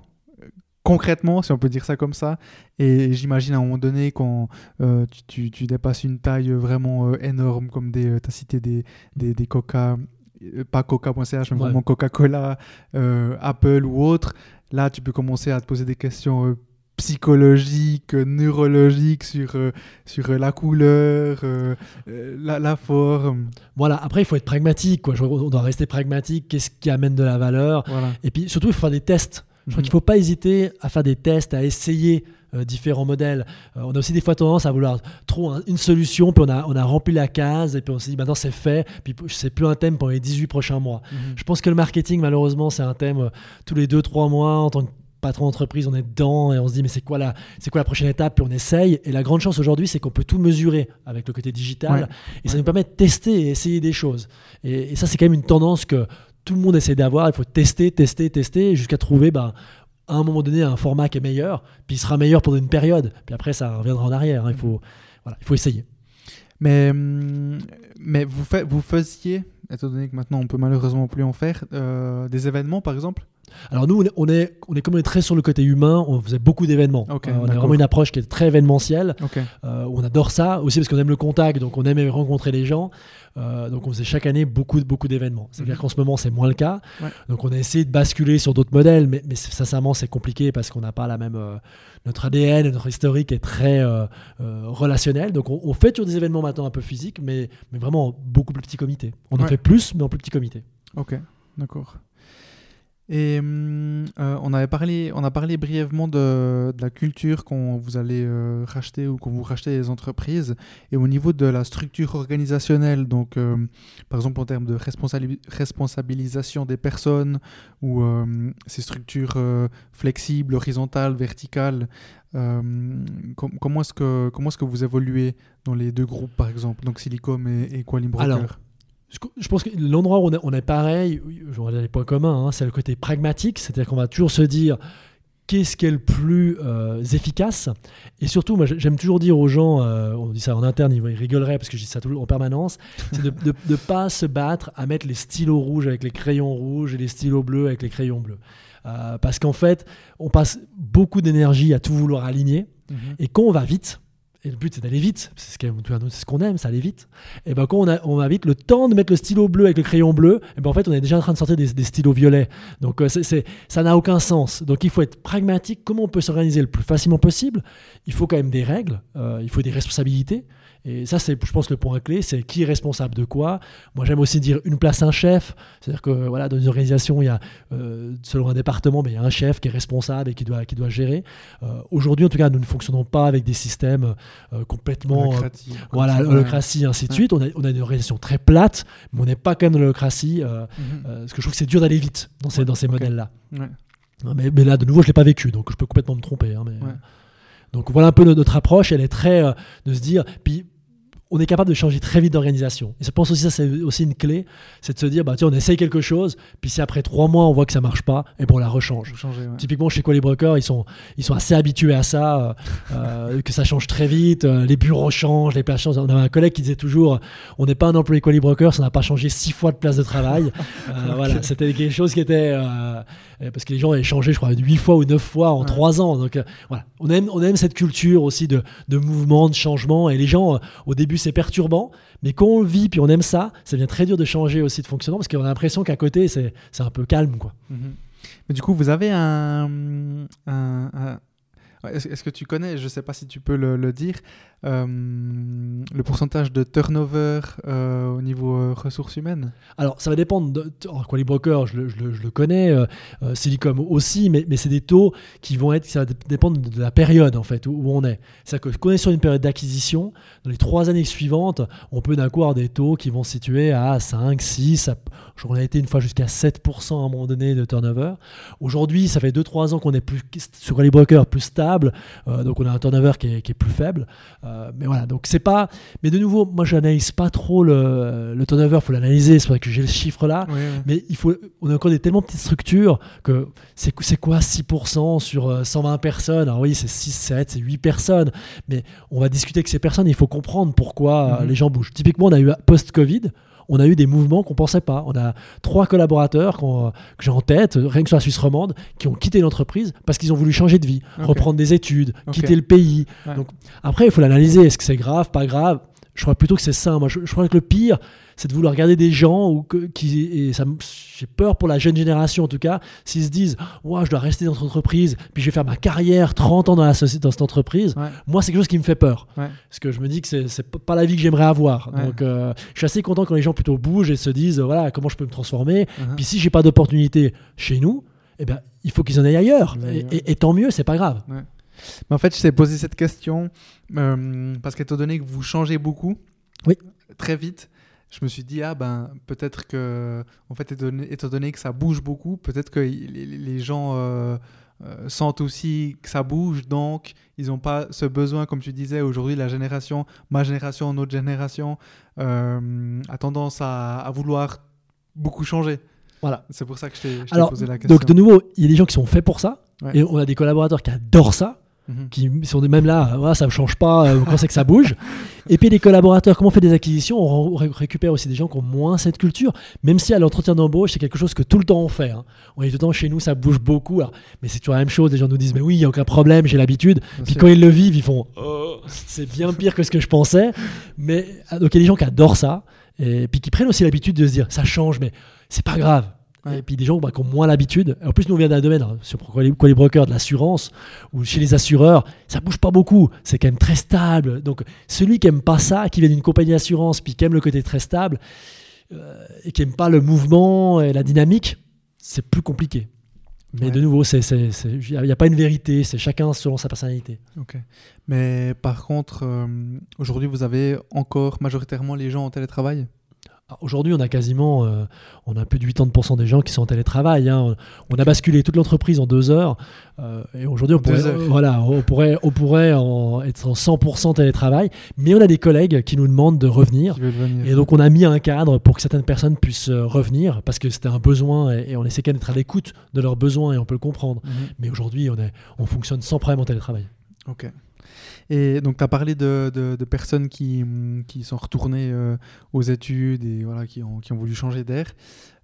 concrètement, si on peut dire ça comme ça. Et j'imagine à un moment donné, quand euh, tu, tu- tu dépasses une taille vraiment euh, énorme, comme des, tu as cité des, des, des Coca, euh, pas Coca.ch, mais Ouais. vraiment Coca-Cola, euh, Apple ou autre, là tu peux commencer à te poser des questions euh, psychologiques, euh, neurologiques sur, euh, sur euh, la couleur, euh, euh, la, la forme. Voilà, après il faut être pragmatique, quoi. On doit rester pragmatique, qu'est-ce qui amène de la valeur? Voilà. Et puis surtout il faut faire des tests. Je crois qu'il ne faut pas hésiter à faire des tests, à essayer euh, différents modèles. Euh, on a aussi des fois tendance à vouloir trop un- une solution, puis on a, on a rempli la case, et puis on s'est dit maintenant c'est fait, puis c'est plus un thème pour les 18 prochains mois. Mhm. Je pense que le marketing, malheureusement, c'est un thème euh, tous les 2-3 mois en tant que patron d'entreprise, on est dedans et on se dit mais c'est quoi la c'est quoi la prochaine étape puis on essaye et la grande chance aujourd'hui c'est qu'on peut tout mesurer avec le côté digital Ouais. et ça nous permet de tester et essayer des choses et, et ça c'est quand même une tendance que tout le monde essaie d'avoir il faut tester tester tester jusqu'à trouver bah, à un moment donné un format qui est meilleur puis il sera meilleur pendant une période. Puis après ça reviendra en arrière hein. il faut voilà, il faut essayer. Mais, hum, mais vous, fa- vous faisiez, étant donné que maintenant on peut malheureusement plus en faire, euh, des événements par exemple? Alors nous, on est, on est, comme on est très sur le côté humain, on faisait beaucoup d'événements. Euh, on a vraiment une approche qui est très événementielle. Euh, on adore ça aussi parce qu'on aime le contact, donc on aime rencontrer les gens. Euh, donc on faisait chaque année beaucoup, beaucoup d'événements. C'est-à-dire Mhm. qu'en ce moment, c'est moins le cas. Ouais. Donc on a essayé de basculer sur d'autres modèles, mais, sincèrement, c'est compliqué parce qu'on n'a pas la même. notre ADN, et notre historique est très relationnel. Donc on, on fait toujours des événements maintenant un peu physiques, mais, mais vraiment en beaucoup plus petit comité. On en fait plus, mais en plus petit comité. Ok, d'accord. Et euh, on avait parlé, on a parlé brièvement de, la culture quand vous allez euh, racheter ou quand vous rachetez les entreprises. Et au niveau de la structure organisationnelle, donc euh, par exemple en termes de responsabili- responsabilisation des personnes ou ces structures flexibles, horizontales, verticales, com- comment est-ce que est-ce que vous évoluez dans les deux groupes par exemple, donc Silicom et, et Qualim Broker Je, pense que l'endroit où on est, on est pareil, je vais les points communs, hein, c'est le côté pragmatique, c'est-à-dire qu'on va toujours se dire qu'est-ce qui est le plus euh, efficace? Et surtout, moi j'aime toujours dire aux gens, euh, on dit ça en interne, ils, ils rigoleraient parce que je dis ça tout, en permanence, c'est de ne pas se battre à mettre les stylos rouges avec les crayons rouges et les stylos bleus avec les crayons bleus. Euh, parce qu'en fait, on passe beaucoup d'énergie à tout vouloir aligner. Mhm. Et quand on va vite, et le but c'est d'aller vite, c'est ce qu'on ce aime, ça aller vite. Et ben quand on, a, vite, le temps de mettre le stylo bleu avec le crayon bleu, et ben en fait on est déjà en train de sortir des, stylos violets. Donc euh, ça n'a aucun sens. Donc il faut être pragmatique. Comment on peut s'organiser le plus facilement possible? Il faut quand même des règles, euh, il faut des responsabilités. Et ça, c'est, je pense, le point clé, c'est qui est responsable de quoi. Moi, j'aime aussi dire une place, un chef. C'est-à-dire que voilà, dans une organisation, il y a, euh, selon un département, mais il y a un chef qui est responsable et qui doit, qui doit gérer. Euh, aujourd'hui, en tout cas, nous ne fonctionnons pas avec des systèmes euh, complètement euh, comme voilà, ça, l'holocratie, ainsi de Ouais. suite. On a, on a une organisation très plate, mais on n'est pas quand même dans l'holocratie. Mhm. euh, parce que je trouve que c'est dur d'aller vite dans ces, Ouais, dans ces modèles-là. Ouais. Non, Mais, mais là, de nouveau, je ne l'ai pas vécu, donc je peux complètement me tromper. hein, mais, donc voilà un peu notre, notre approche, elle est très euh, de se dire. Puis, on est capable de changer très vite d'organisation. Et je pense aussi ça c'est aussi une clé, c'est de se dire bah tiens on essaye quelque chose, puis si après trois mois on voit que ça marche pas, et bon on la rechange. Ouais. Typiquement chez Quali Broker, ils sont, ils sont assez habitués à ça, euh, euh, que ça change très vite, euh, les bureaux changent, les places changent. On avait un collègue qui disait toujours, on n'est pas un employé Quali Broker, ça n'a pas changé six fois de place de travail. Euh, Voilà, c'était quelque chose qui était parce que les gens avaient changé, je crois, huit fois ou neuf fois en Ouais. trois ans. Donc voilà, on aime, on aime cette culture aussi de, de mouvement, de changement, et les gens au début c'est perturbant, mais quand on le vit puis on aime ça, ça devient très dur de changer aussi de fonctionnement parce qu'on a l'impression qu'à côté, c'est un peu calme. Quoi. Mhm. Mais du coup, vous avez un, un, est-ce que tu connais, je ne sais pas si tu peux le, dire, euh, le pourcentage de turnover euh, au niveau euh, ressources humaines Alors, ça va dépendre. De, quoi, les brokers, je le, connais, Silicom aussi, mais, c'est des taux qui vont être, ça va dépendre de la période en fait où, on est. C'est-à-dire que quand on est sur une période d'acquisition, dans les trois années suivantes, on peut d'un avoir des taux qui vont se situer à 5, 6, on a été une fois jusqu'à 7% à un moment donné de turnover. Aujourd'hui, ça fait 2-3 ans qu'on est plus sur les brokers plus stable, donc on a un turnover qui est plus faible. Euh, mais voilà, donc c'est pas. Mais de nouveau, moi je n'analyse pas trop le, le turnover, il faut l'analyser, c'est vrai que j'ai le chiffre là. Mais il faut, on a encore des tellement petites structures que c'est, c'est quoi 6% sur 120 euh, personnes? Alors oui, c'est 6, 7, c'est 8 personnes. Mais on va discuter avec ces personnes, il faut comprendre pourquoi mhm. les gens bougent. Typiquement, on a eu post-Covid, on a eu des mouvements qu'on pensait pas. On a trois collaborateurs que j'ai en tête, rien que sur la Suisse romande, qui ont quitté l'entreprise parce qu'ils ont voulu changer de vie, reprendre des études, quitter le pays. Donc après, il faut l'analyser. Est-ce que c'est grave, pas grave? Je crois plutôt que c'est ça. Moi, je, je crois que le pire, c'est de vouloir regarder des gens ou que, qui et ça j'ai peur pour la jeune génération en tout cas s'ils se disent ouais, je dois rester dans cette entreprise puis je vais faire ma carrière 30 ans dans la société dans cette entreprise moi c'est quelque chose qui me fait peur. Parce que je me dis que c'est pas la vie que j'aimerais avoir. Donc euh, je suis assez content quand les gens plutôt bougent et se disent voilà comment je peux me transformer. Uh-huh. puis si j'ai pas d'opportunité chez nous eh ben il faut qu'ils en aillent ailleurs. Et, tant mieux c'est pas grave. Mais en fait je t'ai posé cette question euh, parce qu'étant donné que vous changez beaucoup oui. très vite je me suis dit, ah ben, peut-être que, en fait, étant donné, que ça bouge beaucoup, peut-être que les, gens euh, euh, sentent aussi que ça bouge, donc ils n'ont pas ce besoin, comme tu disais, aujourd'hui, la génération, ma génération, notre génération, euh, a tendance à, vouloir beaucoup changer. Voilà. C'est pour ça que je t'ai posé la question. Donc, de nouveau, il y a des gens qui sont faits pour ça, et on a des collaborateurs qui adorent ça. Mhm. qui sont même là, voilà, ça ne change pas, euh, on sait que ça bouge. Et puis les collaborateurs, comment on fait des acquisitions, on récupère aussi des gens qui ont moins cette culture, même si à l'entretien d'embauche, c'est quelque chose que tout le temps on fait. Hein. On est tout le temps chez nous, ça bouge beaucoup, mais c'est toujours la même chose, les gens nous disent, mais oui, il n'y a aucun problème, j'ai l'habitude. Puis quand ils le vivent, ils font, oh, c'est bien pire que ce que je pensais. Mais, ah, donc il y a des gens qui adorent ça, et puis qui prennent aussi l'habitude de se dire, ça change, mais c'est pas grave et puis des gens bah, qui ont moins l'habitude. En plus, nous, on vient d'un domaine, hein, sur quoi les, les, brokers, de l'assurance, ou chez les assureurs, ça bouge pas beaucoup. C'est quand même très stable. Donc, celui qui aime pas ça, qui vient d'une compagnie d'assurance, puis qui aime le côté très stable, euh, et qui aime pas le mouvement et la dynamique, c'est plus compliqué. Mais de nouveau, il n'y a, pas une vérité, c'est chacun selon sa personnalité. Ok. Mais par contre, euh, aujourd'hui, vous avez encore majoritairement les gens en télétravail? Aujourd'hui, on a quasiment, euh, on a plus de 80% des gens qui sont en télétravail. Hein. On a basculé toute l'entreprise en deux heures. Euh, et aujourd'hui, on, pourrait, voilà, on pourrait, on pourrait en être en 100% télétravail. Mais on a des collègues qui nous demandent de revenir. Et donc, on a mis un cadre pour que certaines personnes puissent euh, revenir parce que c'était un besoin et, on essaie quand même d'être à l'écoute de leurs besoins et on peut le comprendre. Mhm. Mais aujourd'hui, on, on fonctionne sans problème en télétravail. Ok. Et donc, tu as parlé de, de, personnes qui, qui, sont retournées euh, aux études et voilà, qui, ont, qui ont voulu changer d'air.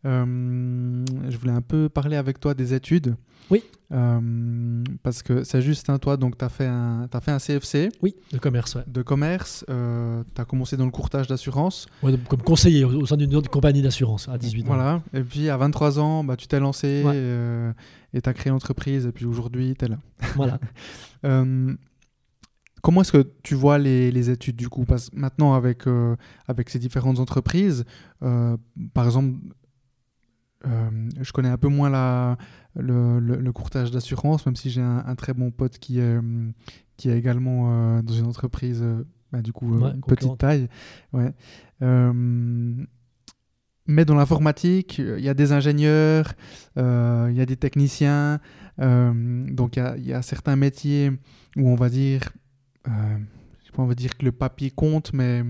Euh, je voulais un peu parler avec toi des études. Oui. Euh, parce que c'est juste, hein, toi, donc tu as, fait un, as fait un CFC. Oui, de commerce. De commerce. tu as commencé dans le courtage d'assurance. Ouais, comme conseiller au, sein d'une compagnie d'assurance à 18 ans. Voilà. Et puis à 23 ans, bah, tu t'es lancé et tu as créé l'entreprise. Et puis aujourd'hui, tu es là. Voilà. Comment est-ce que tu vois les, études du coup? Parce maintenant, avec, euh, avec ces différentes entreprises, euh, par exemple, euh, je connais un peu moins la, le, courtage d'assurance, même si j'ai un, très bon pote qui est, qui est également dans une entreprise, bah, du coup, petite taille. Ouais. mais dans l'informatique, il y a des ingénieurs, il y a des techniciens, donc il y, a certains métiers où on va dire euh, je sais pas, on va dire que le papier compte, mais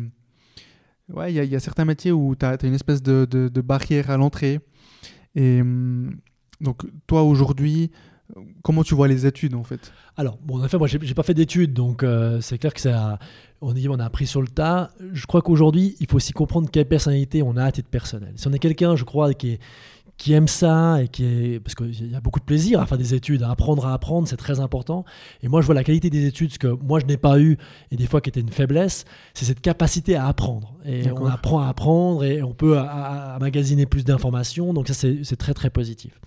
ouais, il y, a certains métiers où tu as, une espèce de, barrière à l'entrée. Et hum, donc, toi aujourd'hui, comment tu vois les études en fait? Alors, bon, en effet, moi, j'ai pas fait d'études, donc euh, c'est clair que ça. On, on a appris sur le tas. Je crois qu'aujourd'hui, il faut aussi comprendre quelle personnalité on a à titre personnel. Si on est quelqu'un, je crois, qui est qui aime ça et qui est parce qu'il y a beaucoup de plaisir à faire des études, à apprendre à apprendre, c'est très important. Et moi, je vois la qualité des études, ce que moi je n'ai pas eu et des fois qui était une faiblesse, c'est cette capacité à apprendre. Et on apprend à apprendre et on peut à, magasiner plus d'informations. Donc ça, c'est très très positif.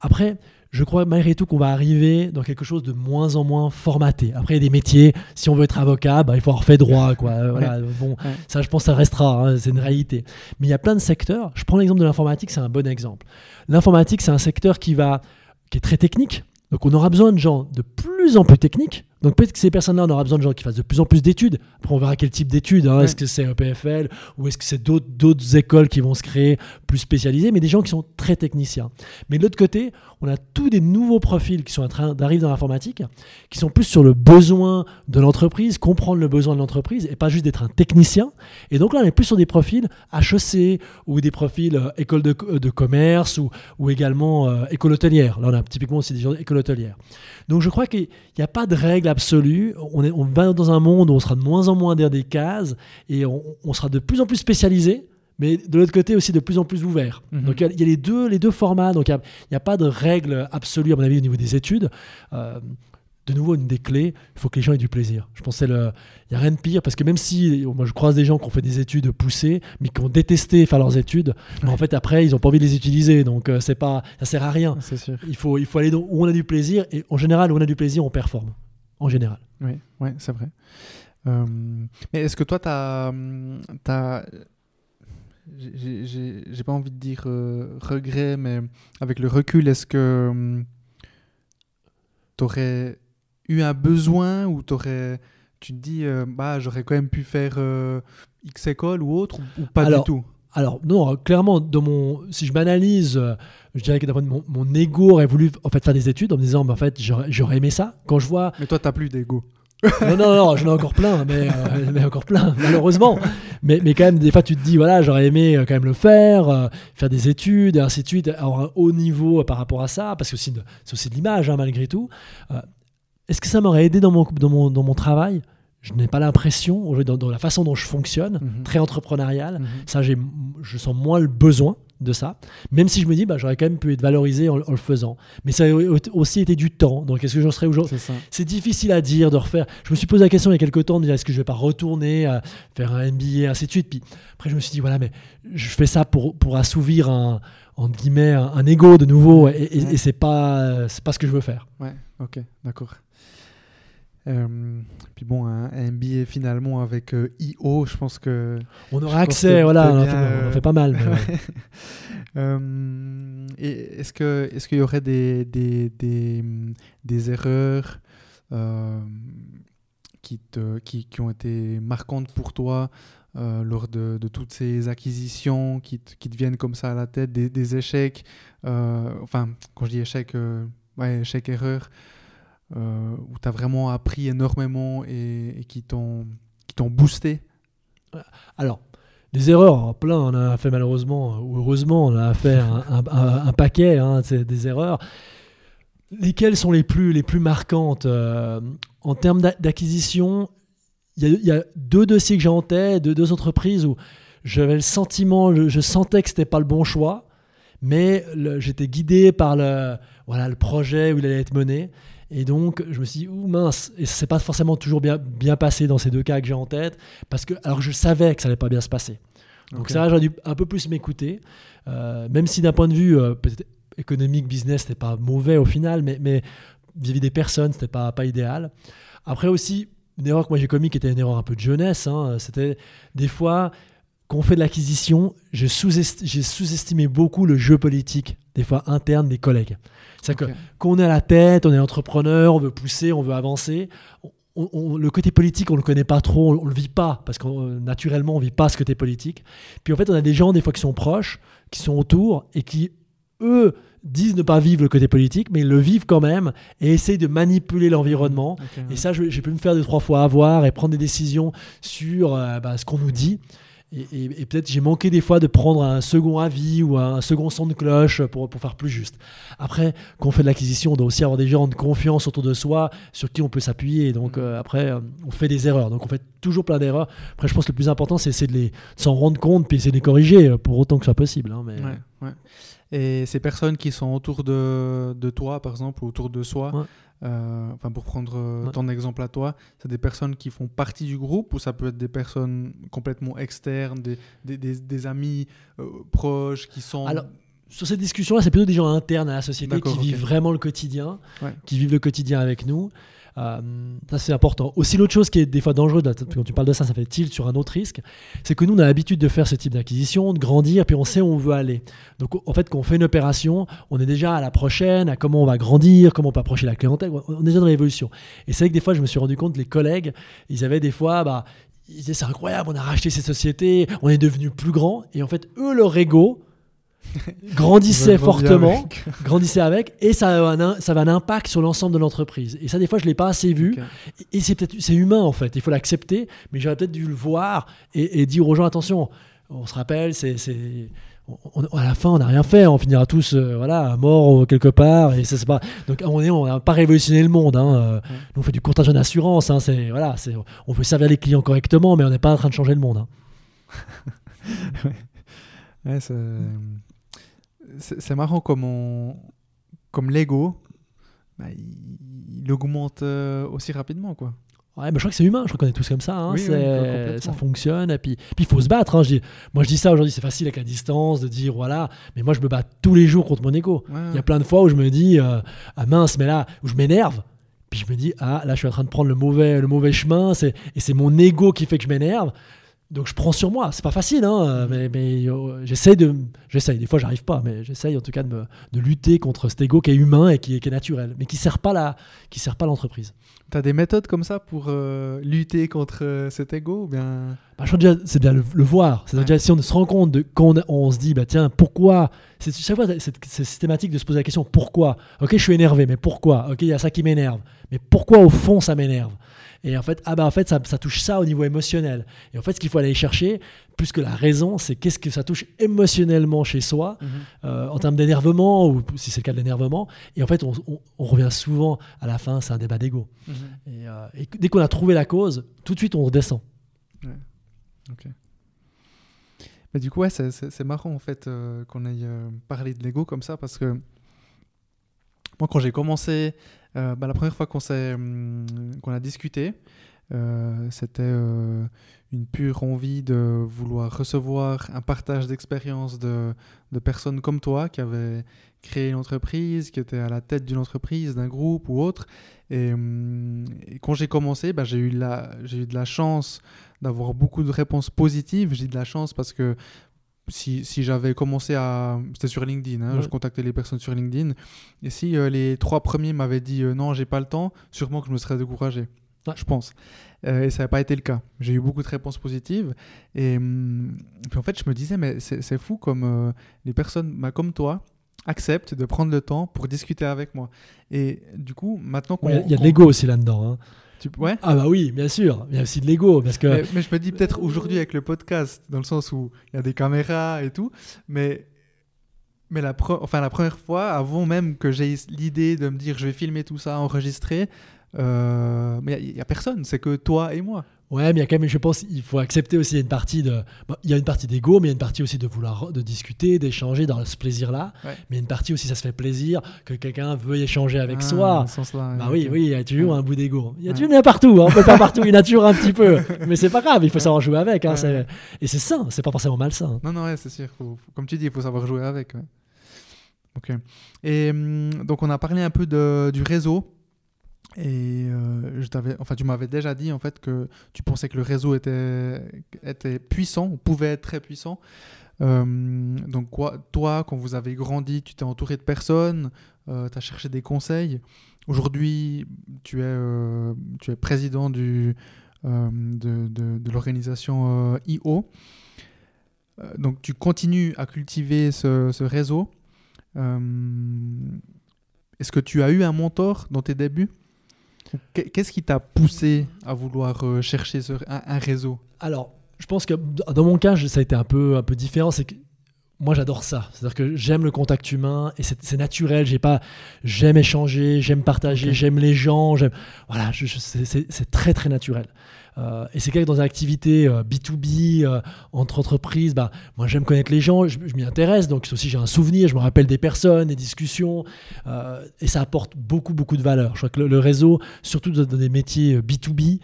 Après, je crois malgré tout qu'on va arriver dans quelque chose de moins en moins formaté. Après, il y a des métiers, si on veut être avocat, bah, il faut avoir fait droit. Quoi. Voilà, bon, Ça, je pense que ça restera, hein, c'est une réalité. Mais il y a plein de secteurs. Je prends l'exemple de l'informatique, c'est un bon exemple. L'informatique, c'est un secteur qui, va, qui est très technique. Donc on aura besoin de gens de plus en plus techniques donc peut-être que ces personnes-là, on aura besoin de gens qui fassent de plus en plus d'études. Après, on verra quel type d'études. Hein. Est-ce que c'est EPFL ou est-ce que c'est d'autres écoles qui vont se créer plus spécialisées, mais des gens qui sont très techniciens. Mais de l'autre côté, on a tous des nouveaux profils qui sont en train d'arriver dans l'informatique, qui sont plus sur le besoin de l'entreprise, comprendre le besoin de l'entreprise et pas juste d'être un technicien. Et donc là, on est plus sur des profils HEC ou des profils euh, école de, de, commerce ou, également euh, école hôtelière. Là, on a typiquement aussi des gens d'école hôtelière. Donc je crois qu'il n'y a pas de règle absolue. On, est, on va dans un monde où on sera de moins en moins derrière des cases et on, sera de plus en plus spécialisé mais de l'autre côté aussi de plus en plus ouvert. Mhm. Donc il y, a les deux, les deux formats, donc il n'y a, pas de règle absolue à mon avis au niveau des études. Euh, de nouveau, une des clés, il faut que les gens aient du plaisir. Je pense qu'il n'y a rien de pire, parce que même si moi je croise des gens qui ont fait des études poussées, mais qui ont détesté faire leurs études, mais en fait après, ils n'ont pas envie de les utiliser, donc euh, c'est pas, ça sert à rien. Sûr. Il, faut, il faut aller où on a du plaisir, et en général, où on a du plaisir, on performe. En général. Oui, ouais, c'est vrai. Euh, mais est-ce que toi, tu as. as j'ai pas envie de dire euh, regret, mais avec le recul, est-ce que tu aurais eu un besoin ou aurais, tu te dis, euh, bah, j'aurais quand même pu faire euh, X école ou autre, ou, pas du tout? alors non, clairement, dans mon, si je m'analyse, je dirais que mon, mon ego aurait voulu en fait faire des études en me disant, mais en fait, j'aurais aimé ça. Quand je vois. Mais toi, t'as plus d'ego. Non, non, non, j'en ai encore plein, mais, mais encore plein, malheureusement. Mais, mais quand même, des fois, tu te dis, voilà, j'aurais aimé quand même le faire, faire des études, et ainsi de suite, avoir un haut niveau par rapport à ça, parce que c'est aussi de l'image, hein, malgré tout. Est-ce que ça m'aurait aidé dans mon, dans mon, dans mon travail? Je n'ai pas l'impression, dans, dans, la façon dont je fonctionne, mhm. très entrepreneurial, mhm. ça, je sens moins le besoin de ça, même si je me dis, bah, j'aurais quand même pu être valorisé en, le faisant. Mais ça a aussi été du temps. Donc, est-ce que j'en serais aujourd'hui C'est difficile à dire, de refaire. Je me suis posé la question il y a quelques temps de dire, est-ce que je vais pas retourner faire un MBA, ainsi de suite? Puis après, je me suis dit, voilà, mais je fais ça pour, pour assouvir un, en guillemets, un, ego de nouveau, et, et, et c'est pas, c'est pas ce que je veux faire. Ouais, ok, d'accord. Euh, puis bon, un, MBA finalement avec euh, IO, je pense que. On aura accès, voilà, on, en fait, pas mal. Euh, est-ce qu'il est qu'il y aurait des, des, des, des erreurs qui, te, qui, qui, ont été marquantes pour toi lors de, de, toutes ces acquisitions qui te, qui te, viennent comme ça à la tête, des, des échecs, enfin, quand je dis échec, ouais, échec-erreur, euh, où tu as vraiment appris énormément et, qui t'ont boosté Alors, des erreurs, plein, on a fait malheureusement, ou heureusement, on a fait un, paquet hein, des erreurs. Lesquelles sont les plus, les plus marquantes euh, En termes d'acquisition, il y, a deux dossiers que j'ai en tête, deux, deux entreprises où j'avais le sentiment, je, sentais que c'était pas le bon choix, mais j'étais guidé par le, voilà, le projet où il allait être mené. Et donc, je me suis dit, ouh mince, et ça s'est pas forcément toujours bien, bien passé dans ces deux cas que j'ai en tête, parce que, alors que je savais que ça allait pas bien se passer. Donc ça, j'aurais dû un peu plus m'écouter, euh, même si d'un point de vue euh, économique, business, c'était pas mauvais au final, mais, mais vis-à-vis des personnes, c'était pas, pas idéal. Après aussi, une erreur que moi j'ai commis qui était une erreur un peu de jeunesse, hein, c'était des fois, quand on fait de l'acquisition, j'ai sous-estimé beaucoup le jeu politique, des fois interne des collègues. C'est-à-dire que qu'on est à la tête, on est entrepreneur, on veut pousser, on veut avancer. le côté politique, on le connaît pas trop, on, le vit pas parce que naturellement, on vit pas ce côté politique. Puis en fait, on a des gens des fois qui sont proches, qui sont autour et qui eux disent ne pas vivre le côté politique, mais ils le vivent quand même et essayent de manipuler l'environnement. et ça, j'ai pu me faire deux trois fois avoir et prendre des décisions sur euh, bah, ce qu'on nous dit. Et, peut-être j'ai manqué des fois de prendre un second avis ou un second son de cloche pour, pour faire plus juste. Après, quand on fait de l'acquisition, on doit aussi avoir des gens de confiance autour de soi sur qui on peut s'appuyer. Donc mm. euh, après, euh, on fait des erreurs. Donc on fait toujours plein d'erreurs. Après, je pense que le plus important, c'est de, s'en rendre compte puis essayer de les corriger euh, pour autant que ce soit possible. Hein, mais... Et ces personnes qui sont autour de, de toi, par exemple, ou autour de soi, Ouais. Euh, enfin pour prendre euh, Ouais. ton exemple à toi, c'est des personnes qui font partie du groupe ou ça peut être des personnes complètement externes, des, des, des- des amis euh, proches qui sont... Alors, sur cette discussion-là, c'est plutôt des gens internes à la société qui vivent vraiment le quotidien, Ouais. qui vivent le quotidien avec nous. Euh, ça, c'est important. Aussi, l'autre chose qui est des fois dangereuse, quand tu parles de ça, ça fait tilt sur un autre risque, c'est que nous, on a l'habitude de faire ce type d'acquisition, de grandir, puis on sait où on veut aller. Donc, en fait, quand on fait une opération, on est déjà à la prochaine, à comment on va grandir, comment on peut approcher la clientèle. On est déjà dans l'évolution. Et c'est vrai que des fois, je me suis rendu compte, les collègues, ils avaient des fois, bah, ils disaient c'est incroyable, on a racheté ces sociétés, on est devenu plus grand. Et en fait, eux, leur ego grandissait fortement grandissait avec et ça a un, ça avait un impact sur l'ensemble de l'entreprise. Et ça, des fois, je l'ai pas assez vu. Et c'est peut-être c'est humain en fait. Il faut l'accepter, mais j'aurais peut-être dû le voir et, et dire aux gens attention. On se rappelle, c'est on- on- à la fin, on n'a rien fait. On finira tous euh, voilà morts euh, quelque part. Et ça c'est pas. Donc on est, on n'a pas révolutionné le monde. Hein. Euh, Nous, on fait du courtage en assurance. Hein. C'est voilà, c'est on veut servir les clients correctement, mais on n'est pas en train de changer le monde. hein. Ouais, c'est c'est marrant comme, on, comme l'ego, bah, il, il augmente euh, aussi rapidement. quoi. Ouais, mais je crois que c'est humain, je crois qu'on est tous comme ça. hein. Oui, oui, C'est- complètement. ça fonctionne. Et puis, puis il faut se battre. hein. Je dis, moi, je dis ça aujourd'hui, c'est facile avec la distance de dire voilà, mais moi, je me bats tous les jours contre mon ego. Ouais, Il y a plein de fois où je me dis euh, ah mince, mais là, où je m'énerve. Puis je me dis ah là, je suis en train de prendre le mauvais, le mauvais chemin. Et c'est mon ego qui fait que je m'énerve. Donc je prends sur moi. C'est pas facile, hein, euh, mais, mais euh, j'essaye de, j'essaye. Des fois, j'arrive pas, mais j'essaye en tout cas de, me- de lutter contre cet ego qui est humain et qui est, qui est naturel, mais qui sert pas la, qui sert pas l'entreprise. T'as des méthodes comme ça pour euh, lutter contre euh, cet ego ou bien... Bah, je déjà, c'est déjà le, le voir. C'est Ouais. déjà si on se rend compte de quand on, on se dit bah tiens pourquoi? C'est chaque fois c'est systématique de se poser la question pourquoi? Ok je suis énervé mais pourquoi? Ok il y a ça qui m'énerve mais pourquoi au fond ça m'énerve? Et en fait ah bah en fait ça, ça touche ça au niveau émotionnel. Et en fait ce qu'il faut aller chercher plus que la raison c'est qu'est-ce que ça touche émotionnellement chez soi euh, en termes d'énervement ou si c'est le cas de l'énervement. Et en fait on, on- on revient souvent à la fin c'est un débat d'ego. Et, euh, et dès qu'on a trouvé la cause tout de suite on redescend. Mais du coup, ouais, c'est- marrant en fait euh, qu'on aille parler de l'ego comme ça parce que moi, quand j'ai commencé, bah, la première fois qu'on hum, qu'on a discuté, euh, c'était euh, une pure envie de vouloir recevoir un partage d'expérience de, de personnes comme toi qui avaient créé une entreprise, qui étaient à la tête d'une entreprise, d'un groupe ou autre. Et, hum, quand j'ai commencé, bah, j'ai eu, eu de la chance d'avoir beaucoup de réponses positives. J'ai de la chance parce que si, si j'avais commencé à... C'était sur LinkedIn, hein, Ouais. je contactais les personnes sur LinkedIn. Et si euh, les trois premiers m'avaient dit euh, non, j'ai pas le temps, sûrement que je me serais découragé. Ouais. Je pense. Euh, et ça n'a pas été le cas. J'ai eu beaucoup de réponses positives. Et hum, puis en fait, je me disais, mais c'est fou comme euh, les personnes bah, comme toi acceptent de prendre le temps pour discuter avec moi. Et du coup, maintenant qu'on... Il y a- il y a de l'ego aussi là-dedans. hein. Tu- Ouais Ah bah oui, bien sûr. Il y a aussi de l'ego parce que mais, mais je me dis peut-être aujourd'hui avec le podcast, dans le sens où il y a des caméras et tout, mais, mais la, pre- enfin, la première fois, avant même que j'ai l'idée de me dire je vais filmer tout ça, enregistrer, euh, mais il n'y a, personne, c'est que toi et moi. Ouais, mais il y a quand même, je pense, il faut accepter aussi une partie de, bon, il y a une partie d'ego, mais il y a une partie aussi de vouloir de discuter, d'échanger dans ce plaisir-là. Ouais. Mais il y a une partie aussi, ça se fait plaisir que quelqu'un veuille échanger avec Ah, soi. dans ce Bah oui, oui, il y a toujours Ouais. un bout d'ego. Il y a Ouais. toujours, il y en a partout. hein. On peut pas partout, il y en a toujours un petit peu. Mais c'est pas grave, il faut Ouais. savoir jouer avec. hein, Ouais. Et c'est sain, c'est pas forcément malsain. Non, non, ouais, c'est sûr. faut- faut- comme tu dis, il faut savoir jouer avec. ouais. Ok. Et hum, donc, on a parlé un peu de, du réseau. Et euh, je t'avais, enfin, tu m'avais déjà dit en fait que tu pensais que le réseau était, était puissant, ou pouvait être très puissant. Euh, donc, toi, quand vous avez grandi, tu t'es entouré de personnes, tu as cherché des conseils. Aujourd'hui, tu, es, euh, tu es président du, euh, de, de- l'organisation euh, IO. Euh, donc tu continues à cultiver ce, réseau. Euh, Est-ce que tu as eu un mentor dans tes débuts? Qu'est-ce qui t'a poussé à vouloir euh, chercher ce- un, un réseau? Alors, je pense que dans mon cas, ça a été un peu, un peu différent. C'est que moi, j'adore ça. C'est-à-dire que j'aime le contact humain et c'est naturel. J'ai pas, j'aime échanger, j'aime partager, j'aime les gens. J'aime, voilà, c'est très très naturel. Euh, et c'est clair dans une activité B2B, entre entreprises, bah, moi j'aime connaître les gens, je, m'y intéresse, donc aussi j'ai un souvenir, je me rappelle des personnes, des discussions, et ça apporte beaucoup, beaucoup de valeur. Je crois que le, réseau, surtout dans, des métiers B2B,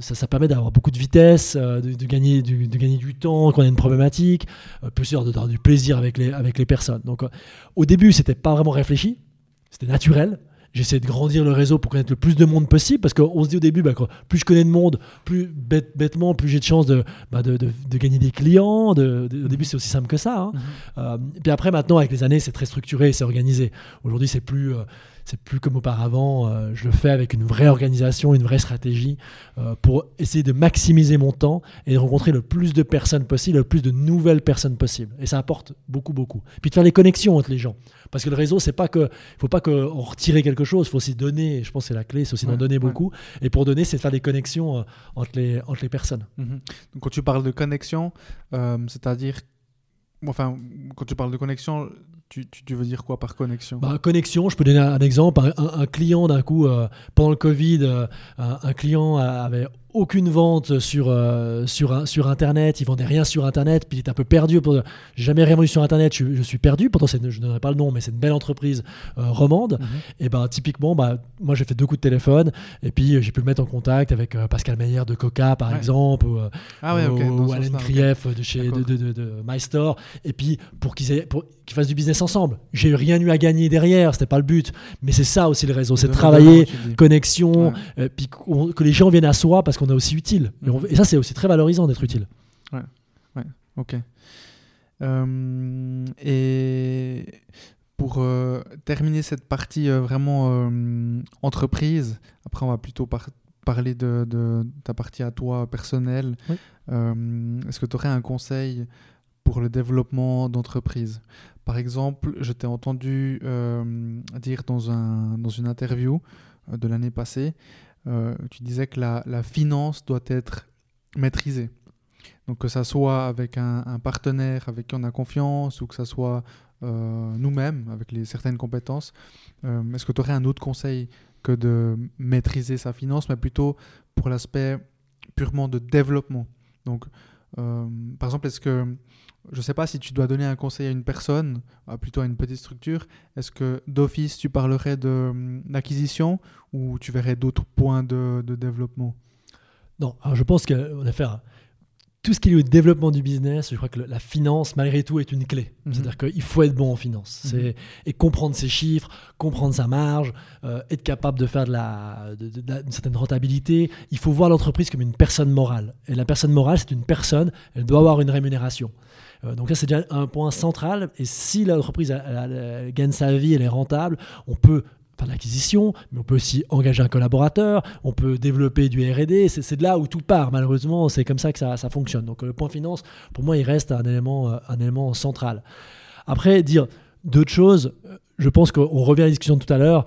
ça, ça, permet d'avoir beaucoup de vitesse, de, gagner, du, de gagner du temps quand on a une problématique, plus sûr d'avoir du plaisir avec les, avec les personnes. Donc au début, c'était pas vraiment réfléchi, c'était naturel. J'essaie de grandir le réseau pour connaître le plus de monde possible parce qu'on se dit au début, bah, plus je connais de monde, plus bêtement, plus j'ai de chances de, bah, de, de, gagner des clients. au début, c'est aussi simple que ça. Hein. Mm-hmm. Euh, puis après, maintenant, avec les années, c'est très structuré, c'est organisé. Aujourd'hui, c'est plus. Euh, c'est plus comme auparavant. Euh, je le fais avec une vraie organisation, une vraie stratégie euh, pour essayer de maximiser mon temps et de rencontrer le plus de personnes possible, le plus de nouvelles personnes possible. Et ça apporte beaucoup, beaucoup. Puis de faire les connexions entre les gens. Parce que le réseau, c'est pas que, il faut pas qu'on retire quelque chose, il faut aussi donner. Je pense que c'est la clé, c'est aussi d'en donner beaucoup. Et pour donner, c'est de faire des connexions euh, entre, les, entre les personnes. Mhm. Donc, quand tu parles de connexion, c'est-à-dire Enfin, quand tu parles de connexion, tu, veux dire quoi par connexion? Bah, Connexion, je peux donner un, exemple. Un, client, d'un coup, euh, pendant le Covid, euh, un, client avait aucune vente sur, euh, sur, sur Internet, il vendait rien sur Internet, puis il est un peu perdu. Pour... J'ai jamais rien vendu sur Internet, je, suis perdu. Pourtant, je ne donnerai pas le nom, mais c'est une belle entreprise euh, romande. Mhm. Et ben typiquement, bah, moi j'ai fait deux coups de téléphone, et puis euh, j'ai pu me mettre en contact avec Pascal Meyer de Coca, par exemple, ou, ah ouais, ou Alain Krief de chez de, de, de, My Store, et puis pour qu'ils fassent du business ensemble. J'ai rien eu à gagner derrière, c'était pas le but, mais c'est ça aussi le réseau, c'est de travailler, connexion, puis que les gens viennent à soi parce que on est aussi utile. Et, ça, c'est aussi très valorisant d'être utile. Ouais, ouais, ok. Euh, et pour euh, terminer cette partie euh, vraiment entreprise, après on va plutôt parler de, de, ta partie à toi personnelle. Est-ce que tu aurais un conseil pour le développement d'entreprise? Par exemple, je t'ai entendu dire dans, un, dans une interview de l'année passée euh, tu disais que la, finance doit être maîtrisée. Donc que ça soit avec un, partenaire avec qui on a confiance ou que ça soit euh, nous-mêmes avec certaines compétences. Euh, est-ce que tu aurais un autre conseil que de maîtriser sa finance, mais plutôt pour l'aspect purement de développement? Par exemple, est-ce que je ne sais pas si tu dois donner un conseil à une personne, plutôt à une petite structure, est-ce que d'office tu parlerais d'acquisition ou tu verrais d'autres points de, développement? Non, alors je pense qu'on a fait tout ce qui est le développement du business, je crois que la finance, malgré tout, est une clé. Mhm. C'est-à-dire qu'il faut être bon en finance. Mhm. Et comprendre ses chiffres, comprendre sa marge, euh, être capable de faire de la, une certaine rentabilité. Il faut voir l'entreprise comme une personne morale. Et la personne morale, c'est une personne, elle doit avoir une rémunération. Euh, donc là, c'est déjà un point central. Et si l'entreprise gagne sa vie, elle est rentable, on peut l'acquisition, mais on peut aussi engager un collaborateur, on peut développer du R&D. C'est de là où tout part. Malheureusement, c'est comme ça que ça, fonctionne. Donc le point finance, pour moi, il reste un élément, euh, un élément central. Après, dire d'autres choses, je pense qu'on revient à la discussion de tout à l'heure.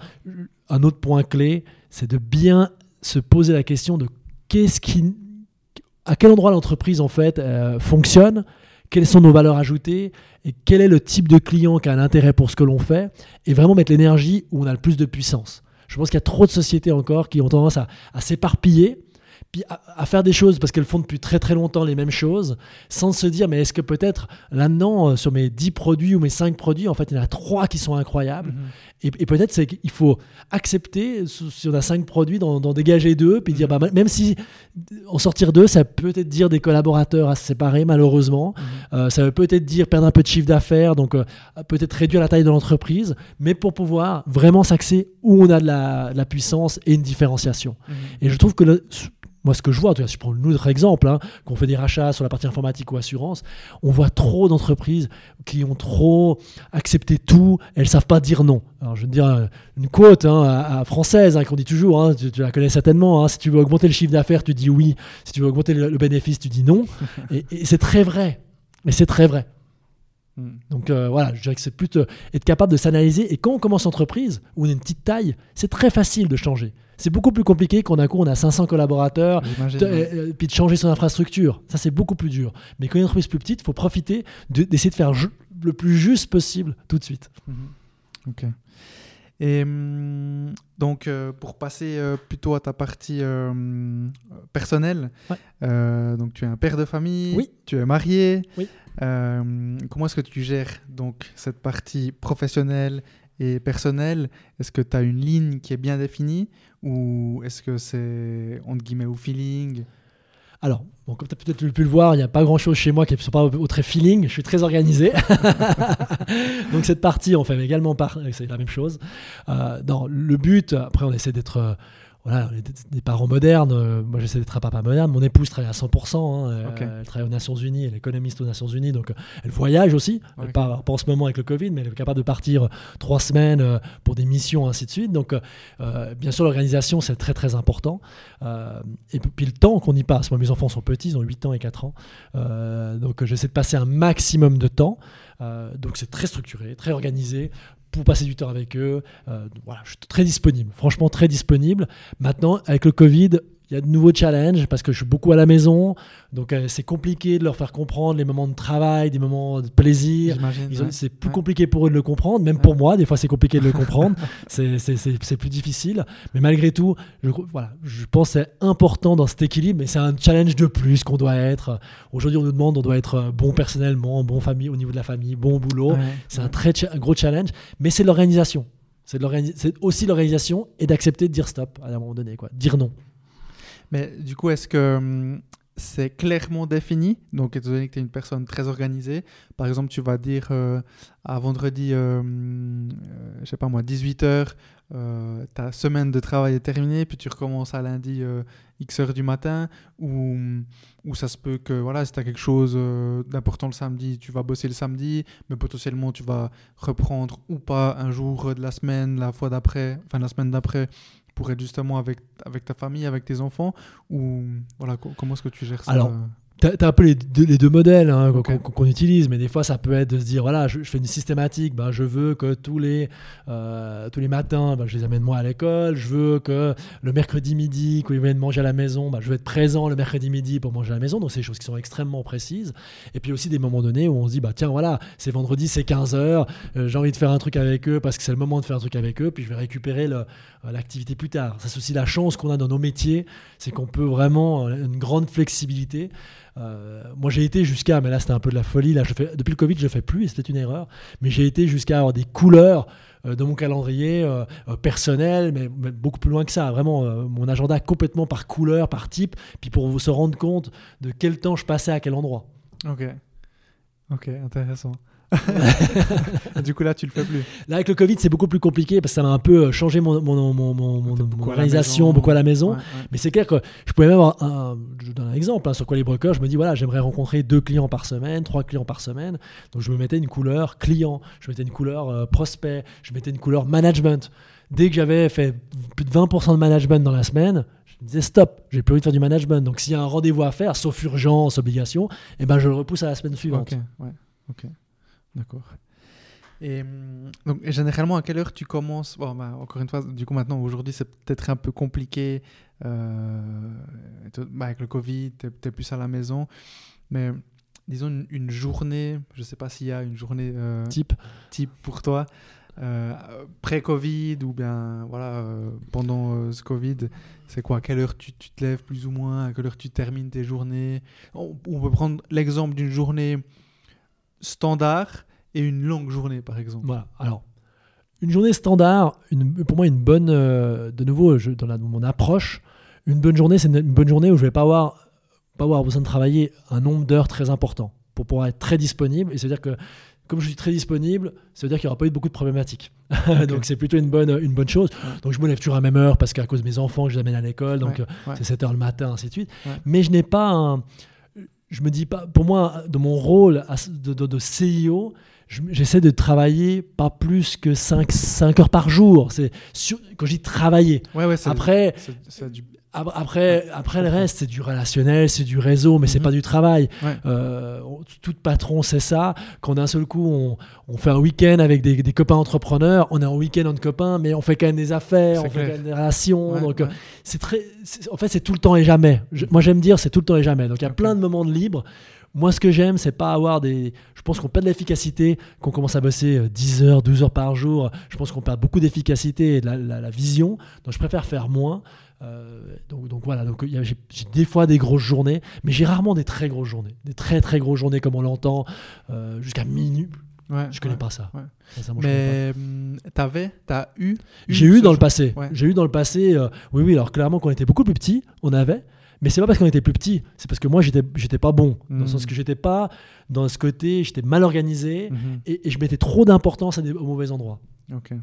Un autre point clé, c'est de bien se poser la question de qu'est-ce qui, à quel endroit l'entreprise en fait euh, fonctionne quelles sont nos valeurs ajoutées et quel est le type de client qui a un intérêt pour ce que l'on fait et vraiment mettre l'énergie où on a le plus de puissance. Je pense qu'il y a trop de sociétés encore qui ont tendance à, à s'éparpiller à, faire des choses parce qu'elles font depuis très très longtemps les mêmes choses, sans se dire mais est-ce que peut-être là-dedans, euh, sur mes 10 produits ou mes 5 produits, en fait, il y en a 3 qui sont incroyables. Mhm. Et, peut-être c'est qu'il faut accepter, si on a 5 produits, d'en dégager deux, puis dire mhm. bah, même si en sortir deux, ça peut peut-être dire des collaborateurs à se séparer, malheureusement. Mhm. Euh, ça veut peut-être dire perdre un peu de chiffre d'affaires, donc euh, peut-être réduire la taille de l'entreprise, mais pour pouvoir vraiment s'axer où on a de la, de la, puissance et une différenciation. Et je trouve que le, moi, ce que je vois, si je prends notre exemple, hein, qu'on fait des rachats sur la partie informatique ou assurance, on voit trop d'entreprises qui ont trop accepté tout, elles savent pas dire non. Alors, je vais te dire une quote hein, à, française hein, qu'on dit toujours, hein, tu, la connais certainement, si tu veux augmenter le chiffre d'affaires, tu dis oui, si tu veux augmenter le, bénéfice, tu dis non. et, c'est très vrai. Mais c'est très vrai. Hmm. Donc euh, voilà, je dirais que c'est plutôt être capable de s'analyser. Et quand on commence entreprise, où on a une petite taille, c'est très facile de changer. C'est beaucoup plus compliqué qu'on a coup on a 500 collaborateurs, euh, puis de changer son infrastructure. Ça, c'est beaucoup plus dur. Mais quand une entreprise plus petite, il faut profiter d'essayer de, faire le plus juste possible tout de suite. Mhm. Ok. Et hum, donc, euh, pour passer euh, plutôt à ta partie euh, personnelle, Ouais. euh, donc tu es un père de famille, Oui. tu es marié. Oui. Euh, comment est-ce que tu gères donc cette partie professionnelle et personnelle Est-ce que tu as une ligne qui est bien définie ou est-ce que c'est entre guillemets au feeling? Alors, bon, comme tu as peut-être pu le voir, il n'y a pas grand-chose chez moi qui ne sont pas au, au très feeling. Je suis très organisé. Donc cette partie, on fait également par... C'est la même chose. Euh, non, le but, après, on essaie d'être... voilà, des- parents modernes. Euh, Moi, j'essaie d'être un papa moderne. Mon épouse travaille à 100%. hein. Euh. Elle travaille aux Nations Unies. Elle est économiste aux Nations Unies. Donc, euh, elle voyage aussi. Elle Ok. part, pas en ce moment avec le Covid, mais elle est capable de partir trois semaines pour des missions, ainsi de suite. Donc, euh, bien sûr, l'organisation, c'est très, très important. Euh, et puis, le temps qu'on y passe. Moi, mes enfants sont petits, ils ont 8 ans et 4 ans. Euh, donc, j'essaie de passer un maximum de temps. Euh, donc, c'est très structuré, très organisé passer du temps avec eux. Euh, voilà, je suis très disponible, franchement très disponible. Maintenant, avec le Covid, il y a de nouveaux challenges parce que je suis beaucoup à la maison. Donc, euh, c'est compliqué de leur faire comprendre les moments de travail, des moments de plaisir. Ouais. C'est plus Ouais. compliqué pour eux de le comprendre, même pour moi, des fois c'est compliqué de le comprendre, c'est plus difficile, mais malgré tout, je, voilà, je pense que c'est important dans cet équilibre, mais c'est un challenge de plus qu'on doit être. Aujourd'hui on nous demande, on doit être euh, bon personnellement, bon famille, au niveau de la famille, bon boulot, c'est un très un gros challenge, mais c'est l'organisation. C'est aussi l'organisation et d'accepter de dire stop à un moment donné, quoi. dire non. Mais du coup, est-ce que hum, c'est clairement défini? Donc, étant donné que tu es une personne très organisée, par exemple, tu vas dire euh, à vendredi, euh, hum, euh, je sais pas moi, 18h, ta semaine de travail est terminée, puis tu recommences à lundi euh, X heures du matin, ou, ou ça se peut que voilà, si tu as quelque chose euh, d'important le samedi, tu vas bosser le samedi, mais potentiellement tu vas reprendre ou pas un jour de la semaine, la fois d'après, enfin la semaine d'après, pour être justement avec, avec ta famille, avec tes enfants Ou voilà, co- comment est-ce que tu gères ça? T'as as un peu les deux, les deux modèles hein, qu'on utilise, mais des fois ça peut être de se dire voilà, je, je fais une systématique, ben, je veux que tous les, euh, tous les matins, ben, je les amène moi à l'école, je veux que le mercredi midi, quand ils viennent manger à la maison, ben, je veux être présent le mercredi midi pour manger à la maison, donc c'est des choses qui sont extrêmement précises. Et puis aussi des moments donnés où on se dit bah, tiens, voilà, c'est vendredi, c'est 15h, j'ai envie de faire un truc avec eux parce que c'est le moment de faire un truc avec eux, puis je vais récupérer euh, l'activité plus tard. Ça, c'est aussi la chance qu'on a dans nos métiers, c'est qu'on peut vraiment, euh, une grande flexibilité. Euh, moi, j'ai été jusqu'à, mais là, c'était un peu de la folie. Là, depuis le Covid, je ne fais plus, et c'était une erreur. Mais j'ai été jusqu'à avoir des couleurs euh, dans mon calendrier euh, euh, personnel, mais, beaucoup plus loin que ça. Vraiment, mon agenda complètement par couleur, par type, puis pour vous se rendre compte de quel temps je passais à quel endroit. Ok. Ok, intéressant. du coup, là, tu le fais plus. Là, avec le Covid, c'est beaucoup plus compliqué parce que ça m'a un peu euh, changé mon, beaucoup organisation, beaucoup à la maison. Ouais, ouais. Mais c'est clair que je pouvais même avoir un, je donne un exemple hein, sur quoi les brokers, je me dis voilà, j'aimerais rencontrer deux clients par semaine, trois clients par semaine. Donc je me mettais une couleur client, je mettais une couleur euh, prospect, je mettais une couleur management. Dès que j'avais fait plus de 20% de management dans la semaine, je me disais stop, j'ai plus envie de faire du management. Donc s'il y a un rendez-vous à faire, sauf urgence, obligation, eh ben je le repousse à la semaine suivante. Ok, ouais, d'accord. Et hum, donc, généralement, à quelle heure tu commences? Bon, bah, encore une fois, du coup, maintenant, aujourd'hui, c'est peut-être un peu compliqué. euh, bah, avec le Covid, tu es, plus à la maison. Mais disons, une, une journée, je sais pas s'il y a une journée euh, Type. type pour toi, euh, pré-Covid ou bien voilà, pendant ce Covid, c'est quoi? À quelle heure tu, tu te lèves plus ou moins? À quelle heure tu termines tes journées? On, on peut prendre l'exemple d'une journée standard et une longue journée, par exemple. Voilà. Alors, une journée standard, une- pour moi, une bonne, euh, de nouveau, je, dans la- mon approche, une bonne journée, c'est une, une bonne journée où je vais pas avoir, pas avoir besoin de travailler un nombre d'heures très important pour pouvoir être très disponible. Et c'est-à-dire que, comme je suis très disponible, ça veut dire qu'il n'y aura pas eu beaucoup de problématiques. Donc, c'est plutôt une bonne, une bonne chose. Ouais. Donc, je me lève toujours à la même heure parce qu'à cause de mes enfants, je les amène à l'école. Donc, Ouais, euh, ouais. c'est 7 heures le matin, ainsi de suite. Mais je n'ai pas un. Je me dis pas. Pour moi, de mon rôle as- de, de, de CIO, j'essaie de travailler pas plus que 5, 5 heures par jour. C'est quand je dis travailler. Ouais, c'est- Après, c'est- c'est du- après, après le reste, c'est du relationnel, c'est du réseau, mais c'est Mhm. pas du travail. Ouais. Euh, tout patron sait ça. Quand d'un seul coup, on, on fait un week-end avec des, des copains entrepreneurs, on est en week-end entre copains, mais on fait quand même des affaires, C'est on fait quand même des relations. Donc, euh, c'est très, c'est- en fait, c'est tout le temps et jamais. Je- moi, j'aime dire c'est tout le temps et jamais. Donc, il y a plein de moments de libre Moi, ce que j'aime, c'est pas avoir des. Je pense qu'on perd de l'efficacité, qu'on commence à bosser euh, 10 heures, 12 heures par jour. Je pense qu'on perd beaucoup d'efficacité et de la, la- la vision. Donc, je préfère faire moins. Euh, donc, donc voilà, donc j'ai des fois des grosses journées, mais j'ai rarement des très grosses journées. Des très très grosses journées comme on l'entend, euh, jusqu'à minuit. Ouais, Je connais ouais. pas ça. ouais. Mais hum, t'avais, t'as eu. J'ai eu dans le passé. J'ai eu dans le passé. euh, oui, oui. Alors clairement, quand on était beaucoup plus petit, on avait. Mais c'est pas parce qu'on était plus petit. C'est parce que moi, j'étais, j'étais pas bon. Dans le Mm. sens que j'étais pas dans ce côté. J'étais mal organisé Mhm. et, et je mettais trop d'importance à des, au mauvais endroits. Ok.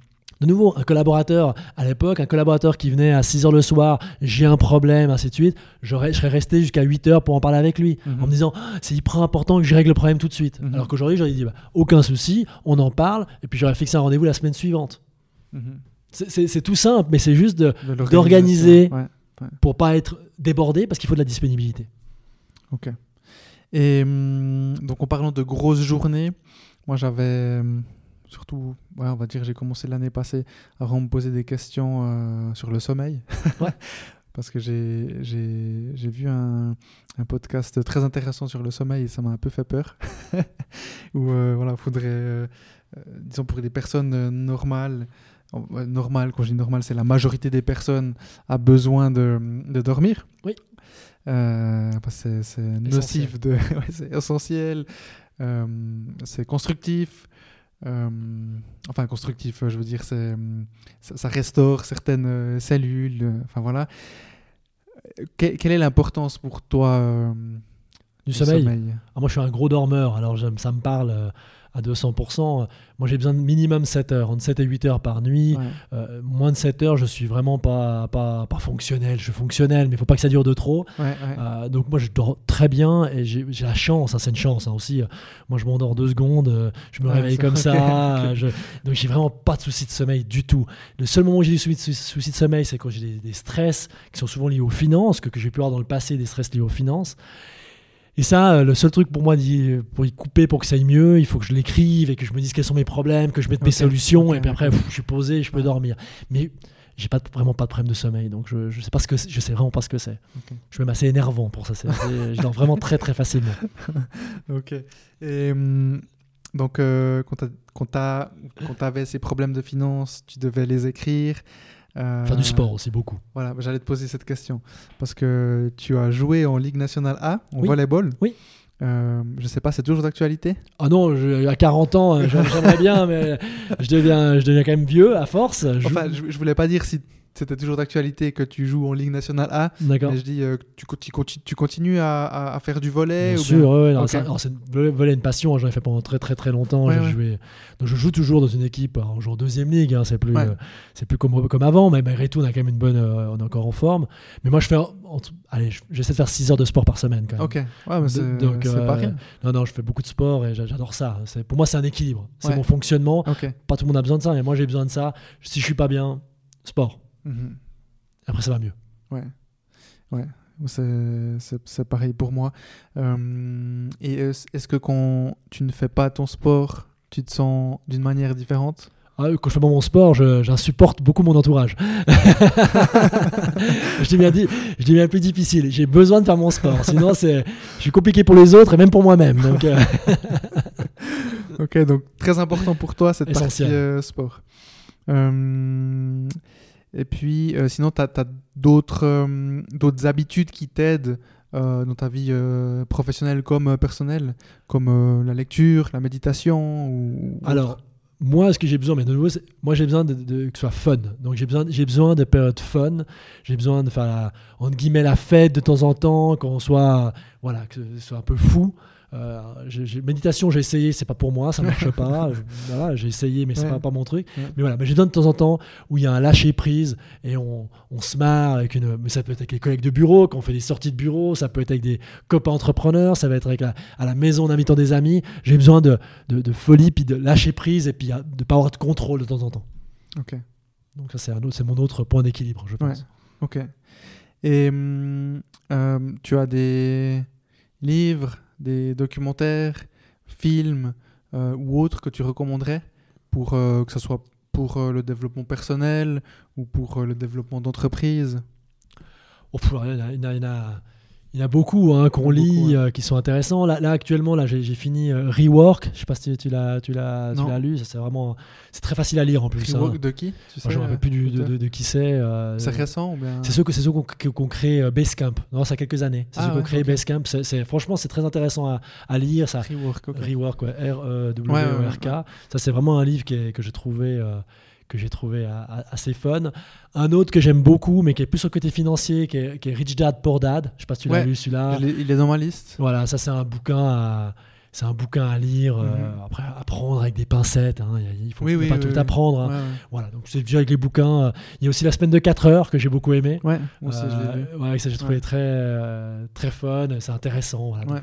De nouveau, un collaborateur, à l'époque, un collaborateur qui venait à 6 h le soir, j'ai un problème, ainsi de suite, je serais resté jusqu'à 8 heures pour en parler avec lui, en me disant, Ah, c'est hyper important que je règle le problème tout de suite. Alors qu'aujourd'hui, j'aurais dit, bah, aucun souci, on en parle, et puis j'aurais fixé un rendez-vous la semaine suivante. C'est, tout simple, mais c'est juste d'organiser. Ouais. pour pas être débordé, parce qu'il faut de la disponibilité. Ok. Et hum, donc en parlant de grosses journées, moi j'avais hum, surtout, ouais, on va dire, j'ai commencé l'année passée à me poser des questions euh, sur le sommeil. Ouais. Parce que j'ai, vu un, un podcast très intéressant sur le sommeil et ça m'a un peu fait peur. Où euh, voilà, faudrait, euh, euh, disons pour des personnes normales, normales, quand je dis normales, c'est la majorité des personnes a besoin de, de dormir. Oui. Euh, c'est, nocif, de, ouais, c'est essentiel, euh, c'est constructif. euh, enfin, constructif, je veux dire, c'est, ça, ça restaure certaines cellules. Enfin voilà. Que- quelle est l'importance pour toi Du sommeil. sommeil? Ah, moi, je suis un gros dormeur, alors ça me parle à 200%. Moi, j'ai besoin de minimum 7 heures, entre 7 et 8 heures par nuit. Ouais. Euh, moins de 7 heures, je suis vraiment pas, pas, pas fonctionnel. Je suis fonctionnel, mais il faut pas que ça dure de trop. Ouais, ouais. Euh, donc moi je dors très bien et j'ai la chance, hein, c'est une chance hein, aussi. Moi je m'endors deux secondes, euh, je me réveille comme ça, euh, je- donc j'ai vraiment pas de soucis de sommeil du tout. Le seul moment où j'ai des soucis, de- soucis de sommeil, c'est quand j'ai des, des stress qui sont souvent liés aux finances, que, que j'ai pu avoir dans le passé, des stress liés aux finances. Et ça, euh, le seul truc pour moi pour y couper, pour que ça aille mieux, il faut que je l'écrive et que je me dise quels sont mes problèmes, que je mette mes solutions, et puis après, pff, je suis posé, je peux dormir. Mais j'ai pas de- vraiment pas de problème de sommeil, donc je, je sais pas ce que je sais vraiment pas ce que c'est. Je suis même assez énervant pour ça. je dors vraiment très très facilement. Ok. Et hum, donc, euh, quand t'avais ces problèmes de finances, tu devais les écrire. Euh, Faire du sport aussi beaucoup. Voilà, j'allais te poser cette question. Parce que tu as joué en Ligue nationale A, en Oui. volleyball. Oui. Euh, je sais pas, c'est toujours d'actualité? Ah non, je- à 40 ans, j'a- j'aimerais bien, mais je deviens, je deviens quand même vieux à force. Je- Enfin, je, je voulais pas dire si c'était toujours d'actualité que tu joues en Ligue nationale A, D'accord. je dis euh, tu, tu tu continues à, à- à faire du volley Bien ou sûr, bien- ouais, alors, c'est voler voler une passion. hein, J'en ai fait pendant très très très longtemps. Ouais, joué- donc je joue toujours dans une équipe. Joue en deuxième ligue. hein, c'est plus, euh, c'est plus comme, comme avant, mais malgré tout, on a quand même une bonne, euh, on est encore en forme. Mais moi, je fais, entre- allez, je- j'essaie de faire 6 heures de sport par semaine quand même. Ok, ouais, mais c'est Donc, c'est pas rien. Non, non, je fais beaucoup de sport et j'a- j'adore ça. C'est, pour moi, c'est un équilibre. C'est mon fonctionnement. Ok. Pas tout le monde a besoin de ça, mais moi, j'ai besoin de ça. Si je suis pas bien, sport. Mhm. Après, ça va mieux. Ouais, ouais, c'est- pareil pour moi. Euh, et est-ce que quand tu ne fais pas ton sport, tu te sens d'une manière différente? Ah, quand je fais pas mon sport, j'insupporte beaucoup mon entourage. je dis bien dit, je bien plus difficile. J'ai besoin de faire mon sport, sinon je suis compliqué pour les autres et même pour moi-même. Donc, euh, Ok, donc très important pour toi cette Essentiel. partie euh, sport. Euh, et puis, euh, sinon, tu as, d'autres euh, d'autres habitudes qui t'aident euh, dans ta vie professionnelle comme personnelle, comme la lecture, la méditation ou... alors, moi, ce que j'ai besoin, mais de nouveau, moi j'ai besoin de, que ce soit fun. Donc j'ai besoin, besoin de périodes fun. J'ai besoin de faire la, entre guillemets la fête de temps en temps, qu'on soit, voilà, que ce soit un peu fou. Euh, méditation, j'ai essayé, c'est pas pour moi, ça marche pas. Voilà, j'ai essayé, mais c'est Ouais. pas, pas mon truc. Ouais. Mais voilà, mais j'ai besoin de temps en temps où il y a un lâcher prise et on, on se marre avec une. Mais ça peut être avec les collègues de bureau, quand on fait des sorties de bureau, ça peut être avec des copains entrepreneurs, ça va être avec la, à la maison en invitant des amis. J'ai besoin de, de, de folie, puis de lâcher prise et puis euh, de pas avoir de contrôle de temps en temps. Ok. Donc ça, c'est, un autre, c'est mon autre point d'équilibre, je pense. Ouais. Ok. Et hum, euh, tu as des livres, des documentaires, films euh, ou autres que tu recommanderais pour euh, que ce soit pour euh, le développement personnel ou pour le développement d'entreprise? Il a- il y en a- il y en a- beaucoup hein, qu'on lit, euh, qui sont intéressants. Là, là, actuellement, là, j'ai fini euh, Rework. Je sais pas si tu l'as, tu l'as, lu. C'est vraiment, c'est très facile à lire en plus. hein. Rework de qui tu Moi, je me sais, rappelle plus du- de, peut-être de- de qui c'est. euh, C'est récent ou bien C'est ceux que c'est ceux qu'on qu'on crée euh, Basecamp. Non, ça a quelques années. C'est Ah ceux créé ok. Basecamp. C'est, franchement, c'est très intéressant à, à lire. Ça, Rework, ok. Rework, ouais, R E W ouais, R K. Ça, c'est vraiment un livre qui est- que j'ai trouvé. Euh, que j'ai trouvé assez fun. Un autre que j'aime beaucoup, mais qui est plus sur le côté financier, qui est, qui est Rich Dad Poor Dad. Je sais pas si tu l'as Ouais, lu celui-là. Il est dans ma liste. Voilà, ça c'est un bouquin à, c'est un bouquin à lire. euh, Mhm. après, apprendre avec des pincettes. hein, il faut Oui, faut oui, pas oui, tout apprendre. hein. Ouais, ouais. Voilà, donc c'est déjà avec les bouquins. euh, Il y a aussi la semaine de 4 heures que j'ai beaucoup aimé. Ouais, aussi, je. Euh, ouais, ça j'ai trouvé très, euh, très fun, c'est intéressant. voilà.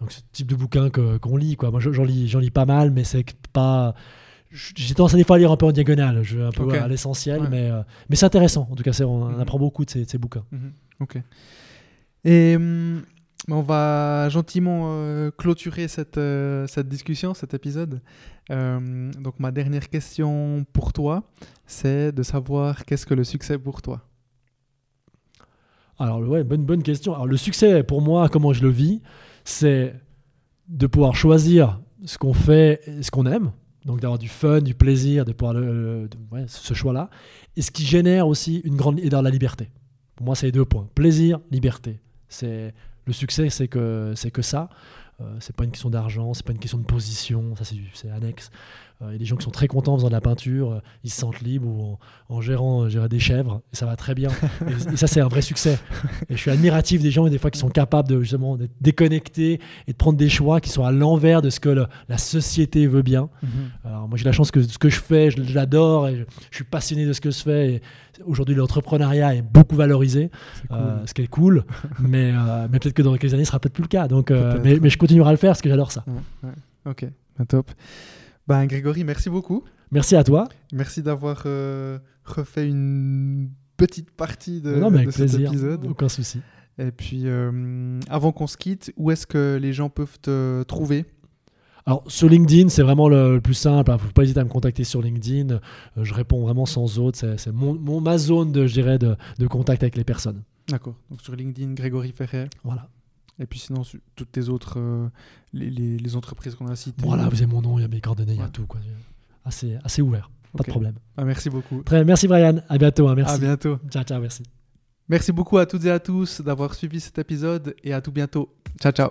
Donc ce type de bouquin que- qu'on lit, quoi. Moi j'en lis, j'en lis pas mal, mais c'est pas. J'ai tendance à des fois à lire un peu en diagonale, je vais un peu à l'essentiel, Ouais. mais, euh, mais c'est intéressant. En tout cas, on, Mhm. apprend beaucoup de ces, de ces bouquins. Mhm. Ok. Et hum, on va gentiment euh, clôturer cette, euh, cette discussion, cet épisode. Euh, donc ma dernière question pour toi, c'est de savoir qu'est-ce que le succès pour toi? Alors, ouais, bonne, bonne question. Alors, le succès, pour moi, comment je le vis, c'est de pouvoir choisir ce qu'on fait, et ce qu'on aime. Donc, d'avoir du fun, du plaisir, de pouvoir ouais, ce choix-là. Et ce qui génère aussi une grande et dans la liberté. Pour moi, c'est les deux points. Plaisir, liberté. C'est le succès, c'est que c'est que ça. Euh, c'est pas une question d'argent, c'est pas une question de position, ça c'est annexe. Euh, Il y a des gens qui sont très contents en faisant de la peinture, euh, ils se sentent libres ou en, en gérant, euh, gérer des chèvres, et ça va très bien. et, et ça c'est un vrai succès. Et je suis admiratif des gens et des fois qui sont capables de justement d'être déconnectés et de prendre des choix qui sont à l'envers de ce que le- la société veut bien. Alors moi j'ai la chance que ce que je fais, je, je l'adore et je, je suis passionné de ce que je fais. Et Aujourd'hui l'entrepreneuriat est beaucoup valorisé, cool. euh, ce qui est cool, mais, euh, mais peut-être que dans quelques années ce sera peut-être plus le cas. Donc, euh, mais, mais je continuerai à le faire parce que j'adore ça. Ouais, ouais. Ok, bah, top. Ben, Grégory, merci beaucoup. Merci à toi. Merci d'avoir euh, refait une petite partie de, non, mais de cet plaisir, épisode. aucun souci. Et puis, euh, avant qu'on se quitte, où est-ce que les gens peuvent te trouver? Alors sur LinkedIn, c'est vraiment le, le plus simple. Il ne faut pas hésiter à me contacter sur LinkedIn. Euh, je réponds vraiment sans autre. C'est, c'est mon, mon- ma zone de, je dirais, de, de contact avec les personnes. D'accord. Donc sur LinkedIn, Grégory Ferrer. Voilà. Et puis sinon, toutes tes autres, euh, les, les, entreprises qu'on a citées. Voilà, vous avez mon nom, il y a mes coordonnées, il y a tout. Quoi. Assez, assez ouvert, pas de problème. Ah, merci beaucoup. Très, merci Brian, à bientôt. Hein, merci. À bientôt. Ciao, ciao, merci. Merci beaucoup à toutes et à tous d'avoir suivi cet épisode et à tout bientôt. Ciao, ciao.